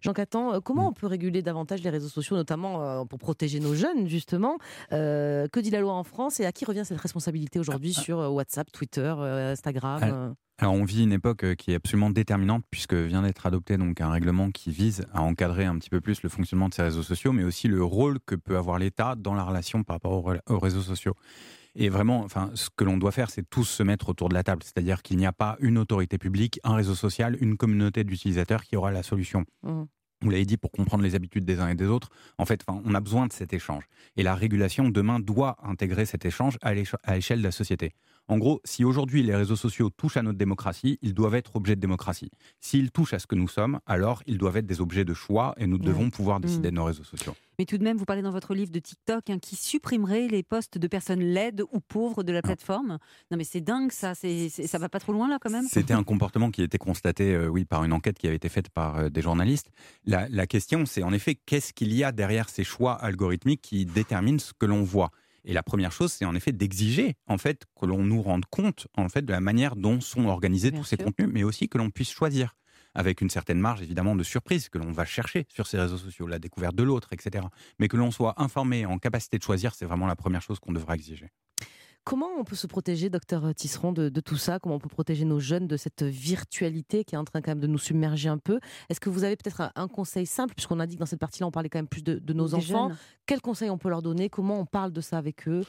Jean Catan, euh, comment Mm. on peut réguler davantage les réseaux sociaux, notamment euh, pour protéger nos jeunes, justement? Euh, Que dit la loi en France et à qui revient cette responsabilité aujourd'hui sur euh, WhatsApp, Twitter, Instagram Ah, Alors on vit une époque qui est absolument déterminante puisque vient d'être adopté donc un règlement qui vise à encadrer un petit peu plus le fonctionnement de ces réseaux sociaux, mais aussi le rôle que peut avoir l'État dans la relation par rapport aux réseaux sociaux. Et vraiment, enfin, ce que l'on doit faire, c'est tous se mettre autour de la table. C'est-à-dire qu'il n'y a pas une autorité publique, un réseau social, une communauté d'utilisateurs qui aura la solution. Mhm. Vous l'avez dit, pour comprendre les habitudes des uns et des autres, en fait, enfin, on a besoin de cet échange. Et la régulation, demain, doit intégrer cet échange à l'éche- à l'échelle de la société. En gros, si aujourd'hui les réseaux sociaux touchent à notre démocratie, ils doivent être objets de démocratie. S'ils touchent à ce que nous sommes, alors ils doivent être des objets de choix et nous Ouais. devons pouvoir décider Mm. de nos réseaux sociaux. Mais tout de même, vous parlez dans votre livre de TikTok hein, qui supprimerait les postes de personnes laides ou pauvres de la plateforme. Non mais c'est dingue ça, c'est, ça va pas trop loin là quand même. C'était un comportement qui a été constaté, euh, oui, par une enquête qui avait été faite par euh, des journalistes. La, la question, c'est en effet, qu'est-ce qu'il y a derrière ces choix algorithmiques qui déterminent ce que l'on voit? Et la première chose, c'est en effet d'exiger, en fait, que l'on nous rende compte, en fait, de la manière dont sont organisés Bien tous ces contenus, mais aussi que l'on puisse choisir avec une certaine marge évidemment de surprise que l'on va chercher sur ces réseaux sociaux, la découverte de l'autre, etc. Mais que l'on soit informé, en capacité de choisir, c'est vraiment la première chose qu'on devra exiger. Comment on peut se protéger, docteur Tisseron, de, de tout ça? Comment on peut protéger nos jeunes de cette virtualité qui est en train quand même de nous submerger un peu? Est-ce que vous avez peut-être un, conseil simple, puisqu'on a dit que dans cette partie-là, on parlait quand même plus de, de nos Des enfants jeunes? Quels conseils on peut leur donner? Comment on parle de ça avec eux?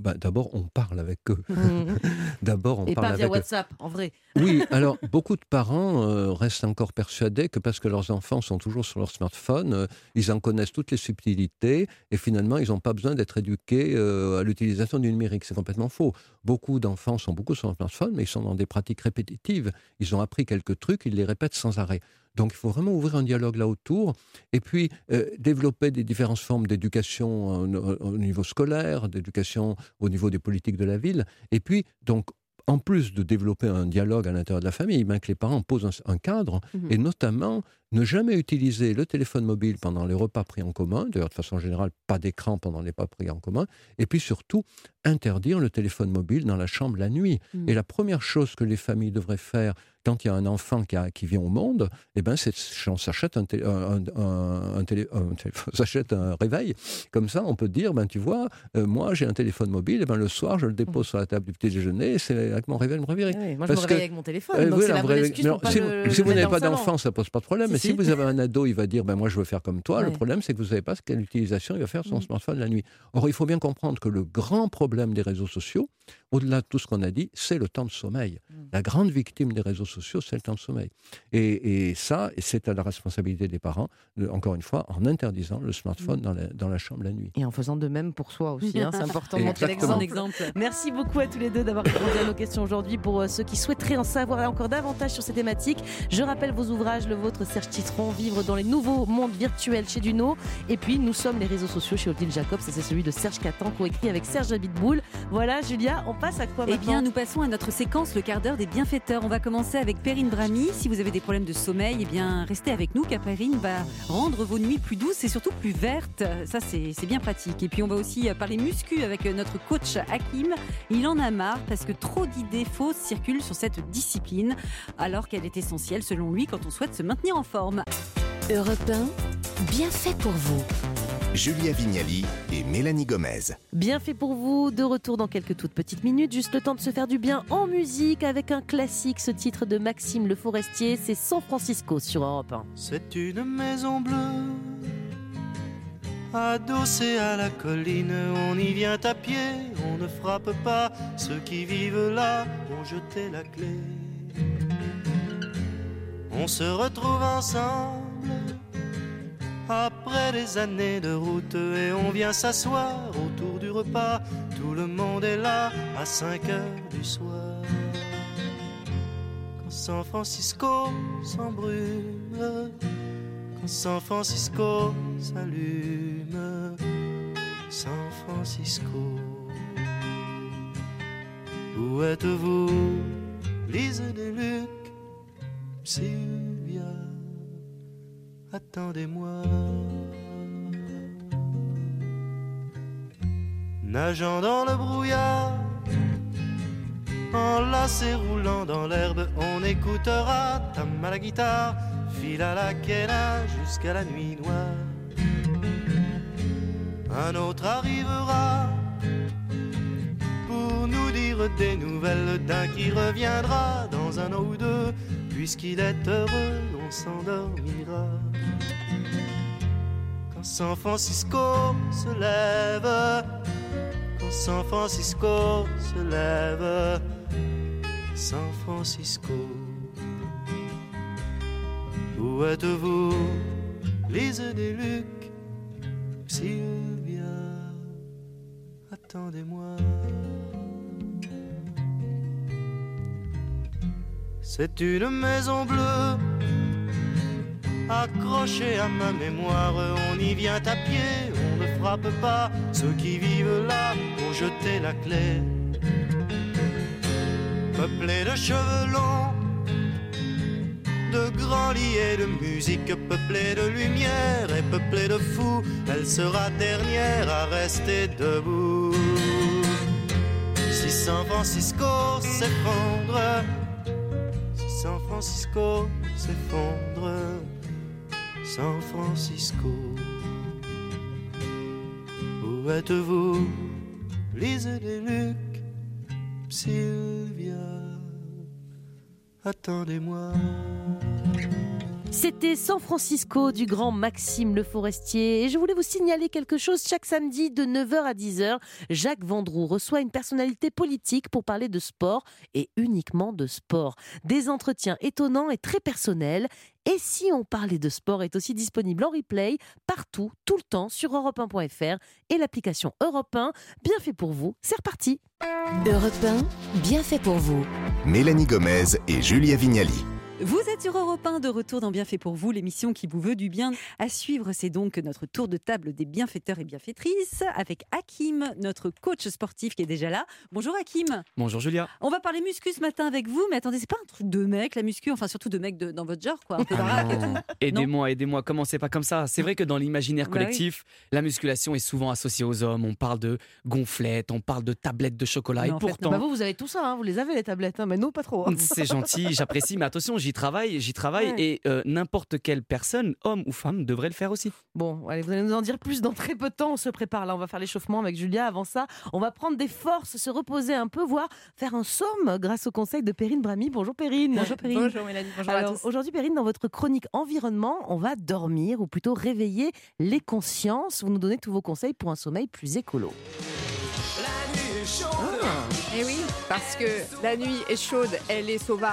Bah, D'abord, on parle avec eux. Mhm. D'abord, on Et parle pas via avec eux. WhatsApp, en vrai. Oui, alors beaucoup de parents euh, restent encore persuadés que parce que leurs enfants sont toujours sur leur smartphone, euh, ils en connaissent toutes les subtilités et finalement ils n'ont pas besoin d'être éduqués euh, à l'utilisation du numérique. C'est complètement faux. Beaucoup d'enfants sont beaucoup sur leur smartphone, mais ils sont dans des pratiques répétitives. Ils ont appris quelques trucs, ils les répètent sans arrêt. Donc il faut vraiment ouvrir un dialogue là autour et puis euh, développer des différentes formes d'éducation euh, au au niveau scolaire, d'éducation au niveau des politiques de la ville. Et puis donc en plus de développer un dialogue à l'intérieur de la famille, ben, que les parents posent un, un cadre, Mhm. et notamment ne jamais utiliser le téléphone mobile pendant les repas pris en commun, d'ailleurs de façon générale, pas d'écran pendant les repas pris en commun, et puis surtout interdire le téléphone mobile dans la chambre la nuit. Mhm. Et la première chose que les familles devraient faire quand il y a un enfant qui, a- qui vient au monde, eh ben, c'est on s'achète un, un, un- un s'achète réveil. Comme ça, on peut dire, ben, tu vois, euh, moi j'ai un téléphone mobile, et ben, le soir, je le dépose sur la table du petit déjeuner, et c'est avec mon réveil, je me réveille. Ah oui, moi, je Parce me que- réveille avec mon téléphone. Euh, donc oui, c'est la vous- excuse mais pour pas si, le- vous- le si vous mettre n'avez pas le d'enfant, ça pose pas de problème. Si, mais si si. vous avez un ado, il va dire ben moi je veux faire comme toi. Le Ouais. problème c'est que vous savez pas quelle utilisation il va faire son Mm. smartphone la nuit. Or il faut bien comprendre que le grand problème des réseaux sociaux, au-delà de tout ce qu'on a dit, c'est le temps de sommeil. Mm. La grande victime des réseaux sociaux, c'est le temps de sommeil. Et, et ça, c'est à la responsabilité des parents, de- encore une fois, en interdisant le Mm. smartphone dans, la, dans la chambre la nuit. Et en faisant de même pour soi aussi. hein, c'est important de montrer Exactement. l'exemple. exemple. Merci beaucoup à tous les deux d'avoir répondu à nos questions aujourd'hui. Pour euh, ceux qui souhaiteraient en savoir encore davantage sur ces thématiques, je rappelle vos ouvrages, le vôtre Serge Titron, Vivre dans les nouveaux mondes virtuels chez Duno. Et puis nous sommes les réseaux sociaux chez Odile Jacobs, et c'est celui de Serge Catan, coécrit avec Serge Voilà, Julia, on passe à quoi Eh maintenant bien, nous passons à notre séquence, le quart d'heure des bienfaiteurs. On va commencer avec Perrine Brami. Si vous avez des problèmes de sommeil, eh bien, restez avec nous, car Perrine va rendre vos nuits plus douces et surtout plus vertes. Ça, c'est c'est bien pratique. Et puis, on va aussi parler muscu avec notre coach Hakim. Il en a marre parce que trop d'idées fausses circulent sur cette discipline, alors qu'elle est essentielle, selon lui, quand on souhaite se maintenir en forme. Europe 1, bien fait pour vous. Julia Vignali et Mélanie Gomez. Bien fait pour vous, de retour dans quelques toutes petites minutes, juste le temps de se faire du bien en musique avec un classique, ce titre de Maxime Le Forestier, c'est San Francisco sur Europe 1. C'est une maison bleue, adossée à la colline. On y vient à pied, on ne frappe pas. Ceux qui vivent là ont jeté la clé. On se retrouve ensemble après des années de route et on vient s'asseoir autour du repas. Tout le monde est là à 5 heures du soir. Quand San Francisco s'embrume, quand San Francisco s'allume, San Francisco. Où êtes-vous, Lise des Luc, Sylvia, attendez-moi. Nageant dans le brouillard, enlacé roulant dans l'herbe, on écoutera tam à la guitare, fil à la quena jusqu'à la nuit noire. Un autre arrivera pour nous dire des nouvelles d'un qui reviendra dans un an ou deux, puisqu'il est heureux, on s'endormira. Quand San Francisco se lève, quand San Francisco se lève, San Francisco. Où êtes-vous, Lise des Luc, Sylvia, attendez-moi. C'est une maison bleue accrochée à ma mémoire. On y vient à pied, on ne frappe pas. Ceux qui vivent là ont jeté la clé. Peuplée de cheveux longs, de grands lits et de musique, peuplée de lumière et peuplée de fous, elle sera dernière à rester debout. Si San Francisco s'effondre, San Francisco s'effondre, San Francisco, où êtes-vous, Lise des Luc, Sylvia, attendez-moi. C'était San Francisco du grand Maxime Le Forestier. Et je voulais vous signaler quelque chose. Chaque samedi de 9h à 10h, Jacques Vendroux reçoit une personnalité politique pour parler de sport et uniquement de sport. Des entretiens étonnants et très personnels. Et si on parlait de sport est aussi disponible en replay partout, tout le temps sur europe1.fr et l'application Europe 1. Bien fait pour vous. C'est reparti. Europe 1, bien fait pour vous. Mélanie Gomez et Julia Vignali. Vous êtes sur Europe 1 de retour dans Bienfait pour vous, l'émission qui vous veut du bien. À suivre, c'est donc notre tour de table des bienfaiteurs et bienfaitrices avec Hakim, notre coach sportif qui est déjà là. Bonjour Hakim. Bonjour Julia. On va parler muscu ce matin avec vous, mais attendez, c'est pas un truc de mec la muscu, enfin surtout de mec de- dans votre genre, quoi. Un peu baraque et tout. Aidez-moi, aidez-moi, commencez pas comme ça? C'est vrai que dans l'imaginaire Bah oui. collectif, la musculation est souvent associée aux hommes. On parle de gonflettes, on parle de tablettes de chocolat. Et en fait, non. pourtant, Bah vous, vous avez tout ça, hein, vous les avez les tablettes, hein, mais nous pas trop. hein. c'est gentil, j'apprécie, mais attention, j'y travaille, j'y travaille, Ouais. et euh, n'importe quelle personne, homme ou femme, devrait le faire aussi. Bon, allez, vous allez nous en dire plus dans très peu de temps. On se prépare là, on va faire l'échauffement avec Julia. Avant ça, on va prendre des forces, se reposer un peu, voire faire un somme grâce au conseil de Perrine Brami. Bonjour Perrine. Bonjour Perrine. Bonjour Mélanie, bonjour à Alors tous. aujourd'hui, Perrine, dans votre chronique environnement, on va dormir ou plutôt réveiller les consciences. Vous nous donnez tous vos conseils pour un sommeil plus écolo. Et Eh oui, parce que la nuit est chaude, elle est sauvage,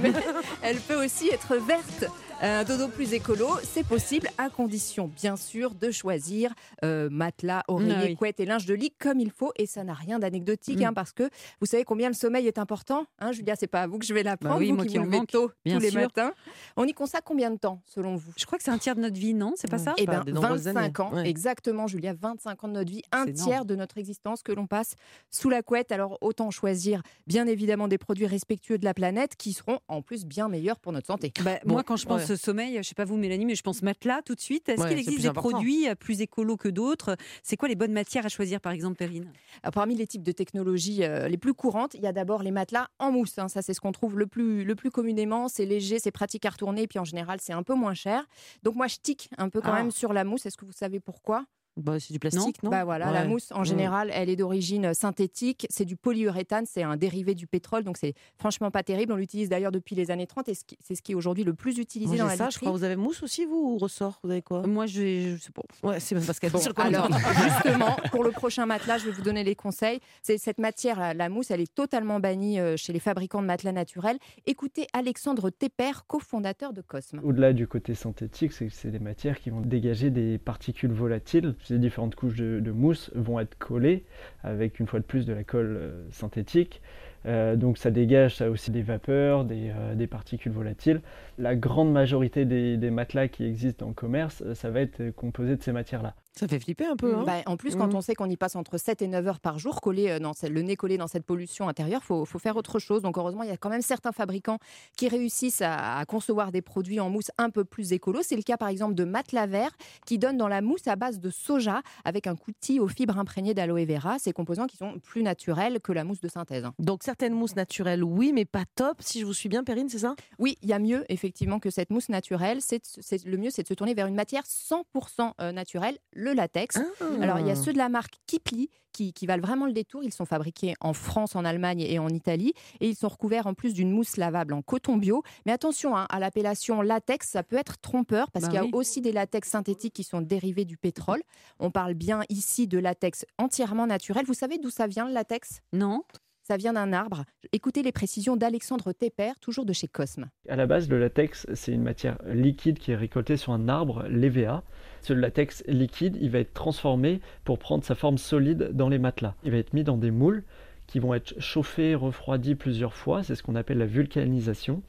mais elle peut aussi être verte. Un dodo plus écolo, c'est possible à condition, bien sûr, de choisir euh, matelas, oreiller, Ah oui. couette et linge de lit comme il faut. Et ça n'a rien d'anecdotique, Mm. hein, parce que vous savez combien le sommeil est important. Hein, Julia, c'est pas à vous que je vais l'apprendre, Bah oui, vous moi qui vous levez tôt bien tous les sûr. matins. On y consacre combien de temps, selon vous? Je crois que c'est un tiers de notre vie, non? C'est pas ça? Eh bien, des nombreuses 25 années. ans, Ouais. exactement, Julia, 25 ans de notre vie, un tiers énorme. de notre existence que l'on passe sous la couette. Alors, autant choisir, bien évidemment, des produits respectueux de la planète qui seront en plus bien meilleurs pour notre santé. Bah, Bon, moi, quand je pense ouais. Sommeil, je sais pas vous, Mélanie, mais je pense matelas tout de suite. Est-ce Ouais, qu'il existe des important. produits euh, plus écolos que d'autres? C'est quoi les bonnes matières à choisir, par exemple, Perrine? Alors, parmi les types de technologies euh, les plus courantes, il y a d'abord les matelas en mousse. hein. Ça, c'est ce qu'on trouve le plus, le plus communément. C'est léger, c'est pratique à retourner, et puis en général, c'est un peu moins cher. Donc, moi, je tique un peu quand Ah. même sur la mousse. Est-ce que vous savez pourquoi? Bah, c'est du plastique, non, Bah voilà, la mousse en général, elle est d'origine synthétique, c'est du polyuréthane, c'est un dérivé du pétrole, donc c'est franchement pas terrible. On l'utilise d'ailleurs depuis les années 30 et c'est ce qui est aujourd'hui le plus utilisé Moi, dans la ça, je crois. Vous avez mousse aussi, vous, ou ressort? Vous avez quoi? Moi, je, je sais pas. Ouais, c'est parce qu'elle Bon, alors justement, pour le prochain matelas, je vais vous donner les conseils. C'est cette matière, la, la mousse, elle est totalement bannie euh, chez les fabricants de matelas naturels. Écoutez Alexandre Tepper, cofondateur de Cosme. Au-delà du côté synthétique, c'est que c'est des matières qui vont dégager des particules volatiles. Ces différentes couches de, mousse vont être collées avec une fois de plus de la colle euh, synthétique. Euh, donc ça dégage aussi des vapeurs, des, euh, des particules volatiles. La grande majorité des, des matelas qui existent dans le commerce, ça va être composé de ces matières-là. Ça fait flipper un peu. Hein Bah, en plus, quand Mhm. on sait qu'on y passe entre 7 et 9 heures par jour, collé euh, dans cette- le nez collé dans cette pollution intérieure, il faut, faut faire autre chose. Donc heureusement, il y a quand même certains fabricants qui réussissent à, à concevoir des produits en mousse un peu plus écolo. C'est le cas par exemple de Matelas Vert qui donne dans la mousse à base de soja avec un coutil aux fibres imprégnées d'aloe vera. Ces composants qui sont plus naturels que la mousse de synthèse. Donc certaines mousses naturelles, oui, mais pas top. Si je vous suis bien, Perrine, c'est ça? Oui, il y a mieux effectivement que cette mousse naturelle. C'est, le mieux, c'est de se tourner vers une matière 100% euh, naturelle, le latex. Alors, il y a ceux de la marque Kipli qui, qui valent vraiment le détour. Ils sont fabriqués en France, en Allemagne et en Italie. Et ils sont recouverts en plus d'une mousse lavable en coton bio. Mais attention, hein, à l'appellation latex, ça peut être trompeur parce Bah qu'il y a oui. aussi des latex synthétiques qui sont dérivés du pétrole. On parle bien ici de latex entièrement naturel. Vous savez d'où ça vient le latex? Non Ça vient d'un arbre. Écoutez les précisions d'Alexandre Tepper, toujours de chez Cosme. À la base, le latex, c'est une matière liquide qui est récoltée sur un arbre, l'EVA. Ce latex liquide, il va être transformé pour prendre sa forme solide dans les matelas. Il va être mis dans des moules qui vont être chauffés, refroidis plusieurs fois. C'est ce qu'on appelle la vulcanisation.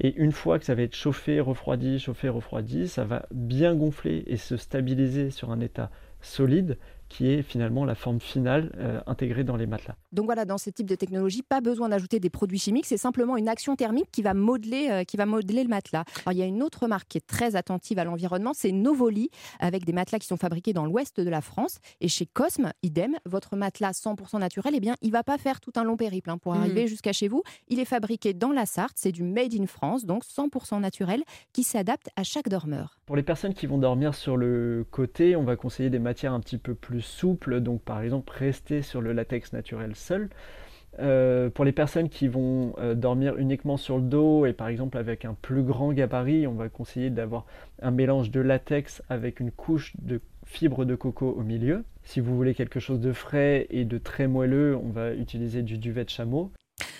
Et une fois que ça va être chauffé, refroidi, chauffé, refroidi, ça va bien gonfler et se stabiliser sur un état solide qui est finalement la forme finale euh, intégrée dans les matelas. Donc voilà, dans ce type de technologie, pas besoin d'ajouter des produits chimiques, c'est simplement une action thermique qui va modeler, euh, qui va modeler le matelas. Alors il y a une autre marque qui est très attentive à l'environnement, c'est Novoli, avec des matelas qui sont fabriqués dans l'ouest de la France. Et chez Cosme, idem, votre matelas 100% naturel, eh bien, il va pas faire tout un long périple hein, pour Mhm. arriver jusqu'à chez vous. Il est fabriqué dans la Sarthe, c'est du made in France, donc 100% naturel, qui s'adapte à chaque dormeur. Pour les personnes qui vont dormir sur le côté, on va conseiller des matières un petit peu plus souples, donc par exemple rester sur le latex naturel seul. Euh, pour les personnes qui vont euh, dormir uniquement sur le dos et par exemple avec un plus grand gabarit, on va conseiller d'avoir un mélange de latex avec une couche de fibres de coco au milieu. Si vous voulez quelque chose de frais et de très moelleux, on va utiliser du duvet de chameau.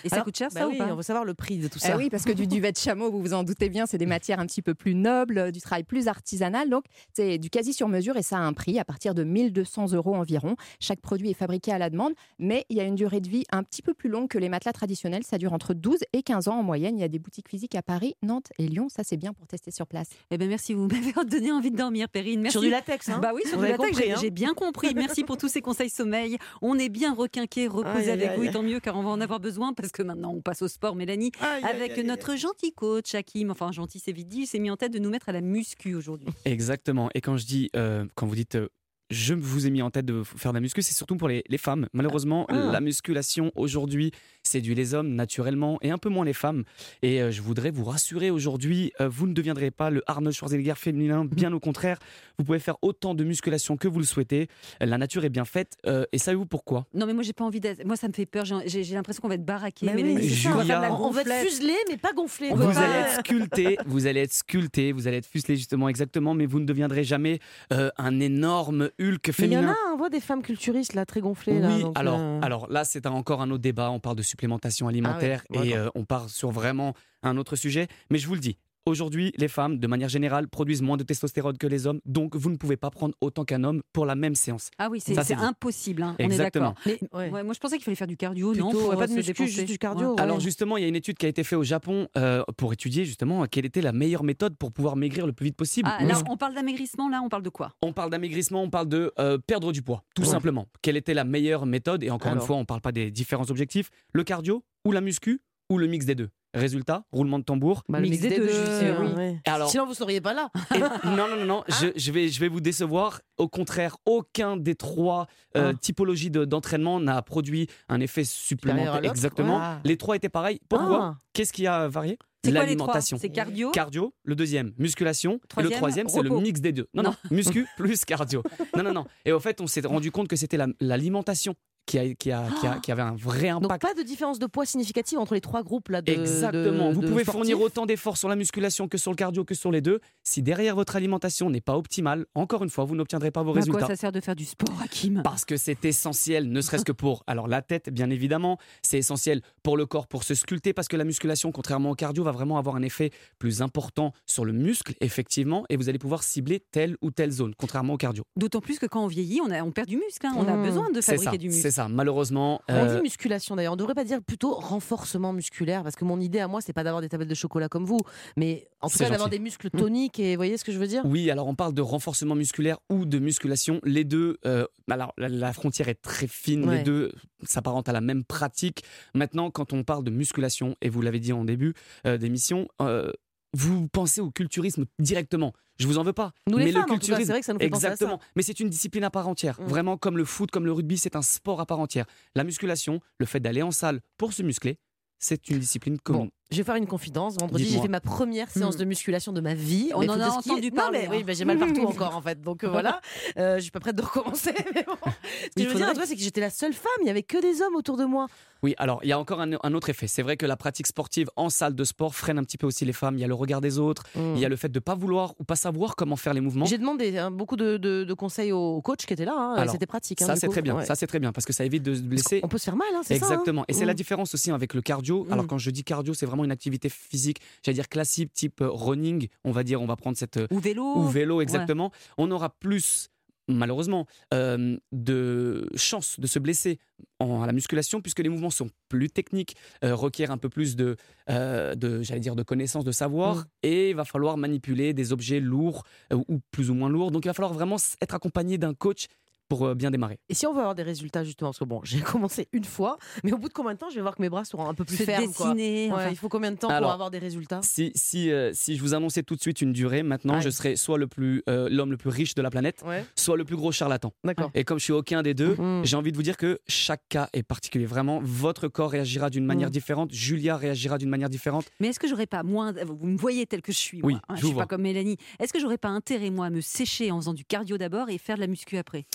Et ça Alors, coûte cher, bah ça oui, ou pas On veut savoir le prix de tout Eh ça. oui, parce que du duvet de chameau, vous vous en doutez bien, c'est des matières un petit peu plus nobles, du travail plus artisanal. Donc, c'est du quasi sur mesure et ça a un prix à partir de 1200 euros environ. Chaque produit est fabriqué à la demande, mais il y a une durée de vie un petit peu plus longue que les matelas traditionnels. Ça dure entre 12 et 15 ans en moyenne. Il y a des boutiques physiques à Paris, Nantes et Lyon. Ça, c'est bien pour tester sur place. Eh ben merci, vous m'avez donné envie de dormir, Perrine. Merci. Sur du latex, hein Bah oui, sur du latex, j'ai- hein j'ai bien compris. Merci pour tous ces conseils sommeil. On est bien requinqué, reposé Aïe, aïe, avec vous, et tant mieux car on va en avoir besoin parce que maintenant on passe au sport, Mélanie, aïe, avec aïe, aïe, notre gentil coach Hakim. Enfin, gentil, c'est vite dit, il s'est mis en tête de nous mettre à la muscu aujourd'hui. Exactement. Et quand je dis, euh, quand vous dites, euh, je vous ai mis en tête de faire de la muscu, c'est surtout pour les, les femmes. Malheureusement, Ah. la musculation aujourd'hui séduit les hommes naturellement et un peu moins les femmes. Et euh, je voudrais vous rassurer aujourd'hui, euh, vous ne deviendrez pas le Arnold Schwarzenegger féminin, bien au contraire. Vous pouvez faire autant de musculation que vous le souhaitez. La nature est bien faite. euh, et savez-vous pourquoi Non, mais moi j'ai pas envie d'être. Moi ça me fait peur. J'ai- l'impression qu'on va être baraqué. Bah oui, ça. On va On être fuselé, mais pas gonflé. Vous allez être sculpté, vous allez être sculpté, vous allez être fuselé justement exactement, mais vous ne deviendrez jamais euh, un énorme Hulk Mais il y en a, on voit des femmes culturistes là, très gonflées. là, Oui, donc, alors, euh, alors là, c'est encore un autre débat. On parle de supplémentation alimentaire Ah ouais, et euh, on part sur vraiment un autre sujet. Mais je vous le dis, aujourd'hui, les femmes, de manière générale, produisent moins de testostérone que les hommes. Donc, vous ne pouvez pas prendre autant qu'un homme pour la même séance. Ah oui, c'est impossible. hein, On est Exactement. d'accord. Mais- ouais. Ouais, moi je pensais qu'il fallait faire du cardio, non pour, pas euh, de se muscu, juste du cardio. Ouais. Alors justement, il y a une étude qui a été faite au Japon euh, pour étudier justement quelle était la meilleure méthode pour pouvoir maigrir le plus vite possible. Ah, là, on parle d'amaigrissement, là, on parle de quoi? On parle d'amaigrissement, on parle de euh, perdre du poids, tout Ouais. simplement. Quelle était la meilleure méthode? Et encore Alors. une fois, on ne parle pas des différents objectifs. Le cardio ou la muscu ou le mix des deux? Résultat, roulement de tambour. Bah, mix mix des des deux, ouais. Alors- Sinon, vous seriez pas là. Et- non, non, non, non, je, je vais, je vais vous décevoir. Au contraire, aucun des trois euh, Ah. typologies de- d'entraînement n'a produit un effet supplémentaire. Exactement. Ah. Les trois étaient pareils. Pourquoi Ah. Qu'est-ce qui a varié L'alimentation. C'est cardio Cardio, le deuxième, musculation. et le Troisième, c'est le mix des deux. Non, non, muscu plus cardio. Non, non, non. Et au fait, on s'est rendu compte que c'était la- l'alimentation qui, a, qui, a, qui, a- qui avait un vrai Donc, impact. pas de différence de poids significative entre les trois groupes là. De, Exactement. de- Vous de pouvez sportifs. fournir autant d'efforts sur la musculation que sur le cardio que sur les deux. Si derrière votre alimentation n'est pas optimale, encore une fois, vous n'obtiendrez pas vos Mais À quoi résultats. ça sert de faire du sport, Hakim Parce que c'est essentiel, ne serait-ce que pour alors la tête, bien évidemment, c'est essentiel pour le corps, pour se sculpter, parce que la musculation, contrairement au cardio, va vraiment avoir un effet plus important sur le muscle, effectivement, et vous allez pouvoir cibler telle ou telle zone, contrairement au cardio. D'autant plus que quand on vieillit, on, a, on perd du muscle. hein. On a Mmh. besoin de fabriquer ça, du muscle. Ça. Malheureusement, On euh, dit musculation d'ailleurs. On devrait pas dire plutôt renforcement musculaire parce que mon idée à moi c'est pas d'avoir des tablettes de chocolat comme vous, mais en tout cas d'avoir des muscles toniques et vous voyez ce que je veux dire? Oui, alors on parle de renforcement musculaire ou de musculation. Les deux, euh, alors la, la frontière est très fine. Ouais. Les deux s'apparentent à la même pratique. Maintenant, quand on parle de musculation, et vous l'avez dit en début euh, d'émission, euh, vous pensez au culturisme directement. Je vous en veux pas. Nous les mais femmes, le culturisme, c'est vrai que ça nous fait penser à ça. exactement. Mais c'est une discipline à part entière. Mm. Vraiment, comme le foot, comme le rugby, c'est un sport à part entière. La musculation, le fait d'aller en salle pour se muscler, c'est une discipine commune. Bon, je vais faire une confidence. Vendredi, j'ai fait ma première séance Hmm. de musculation de ma vie. On Mais en a entendu Non, parler, mais hein. oui, bah, j'ai mal partout encore en fait. Donc euh, voilà, Euh, je suis pas prête de recommencer. mais bon. Ce que je veux dire, faudrait- en tout cas, c'est que j'étais la seule femme. Il y avait que des hommes autour de moi. Oui, alors il y a encore un, un autre effet. C'est vrai que la pratique sportive en salle de sport freine un petit peu aussi les femmes. Il y a le regard des autres, Mm. il y a le fait de ne pas vouloir ou pas savoir comment faire les mouvements. J'ai demandé hein, beaucoup de, de- de conseils au coach qui était là. hein, C'était pratique. hein, Ça c'est très bien, Ouais. ça c'est très bien parce que ça évite de se blesser. On peut se faire mal, hein, c'est ça. hein. Exactement. Et c'est Mm. la différence aussi avec le cardio. Alors Mm. quand je dis cardio, c'est vraiment une activité physique, j'allais dire classique, type euh, running. On va dire, on va prendre cette euh, Ou vélo. ou vélo exactement. On aura plus malheureusement euh, de chances de se blesser en, à la musculation puisque les mouvements sont plus techniques, euh, requièrent un peu plus de, euh, de j'allais dire de connaissances, de savoir Mm. et il va falloir manipuler des objets lourds ou plus ou moins lourds. Donc il va falloir vraiment être accompagné d'un coach pour euh, bien démarrer. Et si on veut avoir des résultats justement, parce que bon, j'ai commencé une fois, mais au bout de combien de temps je vais voir que mes bras seront un peu plus Se fermes quoi. dessiner. Ouais, enfin. il faut combien de temps pour avoir des résultats? Si, si, euh, si je vous annonçais tout de suite une durée, maintenant je serai soit le plus euh, l'homme le plus riche de la planète, Ouais, soit le plus gros charlatan. d'accord. Et comme je suis aucun des deux, Mm. j'ai envie de vous dire que chaque cas est particulier. Vraiment, votre corps réagira d'une manière Mm. différente, Julia réagira d'une manière différente. Mais est-ce que j'aurais pas moins. Vous me voyez tel que je suis. Oui, moi, hein, je je suis vous pas vois. comme Mélanie. Est-ce que j'aurais pas intérêt, moi, à me sécher en faisant du cardio d'abord et faire de la muscu après?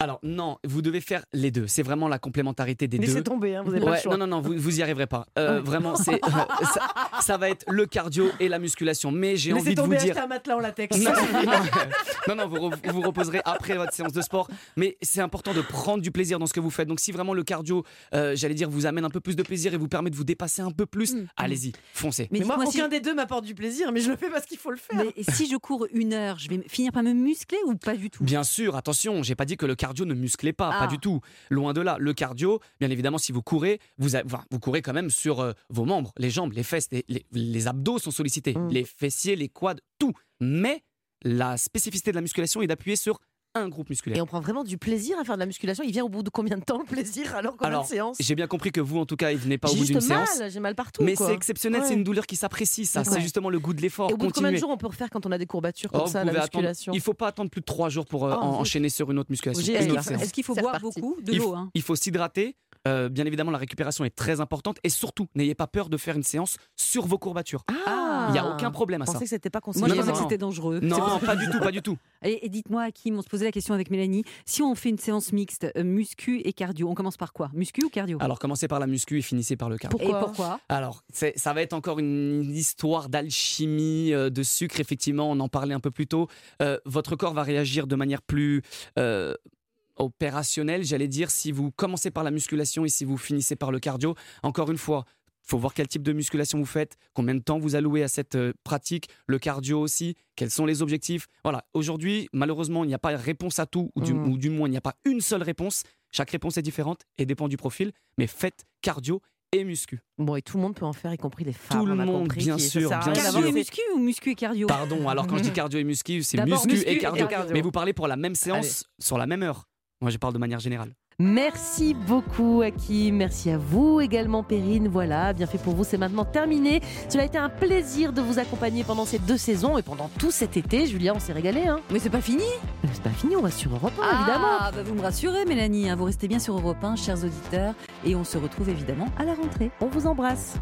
Alors non, vous devez faire les deux. C'est vraiment la complémentarité des Laissez deux. tomber, hein, vous avez pas le Ouais, choix. non, non, non, vous, vous y arriverez pas. Euh, vraiment, c'est euh, ça, ça va être le cardio et la musculation. Mais j'ai envie de vous dire. acheter un matelas en latex. Non, non, non, vous re- vous reposerez après votre séance de sport. Mais c'est important de prendre du plaisir dans ce que vous faites. Donc, si vraiment le cardio, euh, j'allais dire, vous amène un peu plus de plaisir et vous permet de vous dépasser un peu plus, allez-y, foncez. Mais, moi, si- aucun des deux m'apporte du plaisir, mais je le fais parce qu'il faut le faire. Mais si je cours une heure, je vais finir par me muscler ou pas du tout? Bien sûr, attention, j'ai pas dit que le cardio ne musclait pas, Ah. pas du tout. Loin de là. Le cardio, bien évidemment, si vous courez, vous, a- enfin, vous courez quand même sur euh, vos membres, les jambes, les fesses, les, les- les abdos sont sollicités, Mm. les fessiers, les quads, tout. Mais la spécificité de la musculation est d'appuyer sur un groupe musculaire. Et on prend vraiment du plaisir à faire de la musculation. Il vient au bout de combien de temps le plaisir alors combien Alors, de séances j'ai bien compris que vous, en tout cas, il venez pas au bout d'une séance. j'ai mal partout. Mais c'est exceptionnel, Ouais. c'est une douleur qui s'apprécie, ça. Ouais. C'est justement le goût de l'effort. Et au bout de combien de jours on peut refaire quand on a des courbatures comme Oh, ça, la attendre- musculation Il faut pas attendre plus de trois jours pour euh, Oh, en- enchaîner sur une autre musculation. Une séance. Est-ce qu'il faut boire beaucoup de l'eau hein? il faut s'hydrater. Euh, bien évidemment, la récupération est très importante. Et surtout, n'ayez pas peur de faire une séance sur vos courbatures. Ah Il n'y a aucun problème à Je ça. pensais que c'était pas Moi, conseillé. je Non, pensais que c'était dangereux. Non, pas du tout, pas du tout. Et, et dites-moi, Hakim, on se posait la question avec Mélanie. Si on fait une séance mixte, euh, muscu et cardio, on commence par quoi? Muscu ou cardio? Alors, commencez par la muscu et finissez par le cardio. Et pourquoi? Alors, ça va être encore une histoire d'alchimie, euh, de sucre, effectivement, on en parlait un peu plus tôt. Euh, votre corps va réagir de manière plus opérationnelle, j'allais dire, si vous commencez par la musculation et si vous finissez par le cardio. Encore une fois, faut voir quel type de musculation vous faites, combien de temps vous allouez à cette euh, pratique, le cardio aussi, quels sont les objectifs. Voilà, aujourd'hui, malheureusement, il n'y a pas de réponse à tout, ou du, Mhm. ou du moins, il n'y a pas une seule réponse. Chaque réponse est différente et dépend du profil, mais faites cardio et muscu. Bon, et tout le monde peut en faire, y compris les femmes. Tout le on a monde, compris, bien ça sûr, à bien sûr. Cardio et muscu ou muscu et cardio? Pardon, alors quand je dis cardio et muscu, c'est muscu, muscu et et cardio. cardio. Mais vous parlez pour la même séance sur la même heure. Moi, je parle de manière générale. Merci beaucoup, Hakim. Merci à vous également, Perrine. Voilà, bien fait pour vous. C'est maintenant terminé. Cela a été un plaisir de vous accompagner pendant ces deux saisons et pendant tout cet été. Julia, on s'est régalé. Hein Mais c'est pas fini c'est pas fini, on va sur Europe 1, évidemment. Ah, bah vous me rassurez, Mélanie. hein, vous restez bien sur Europe 1, chers auditeurs. Et on se retrouve évidemment à la rentrée. On vous embrasse.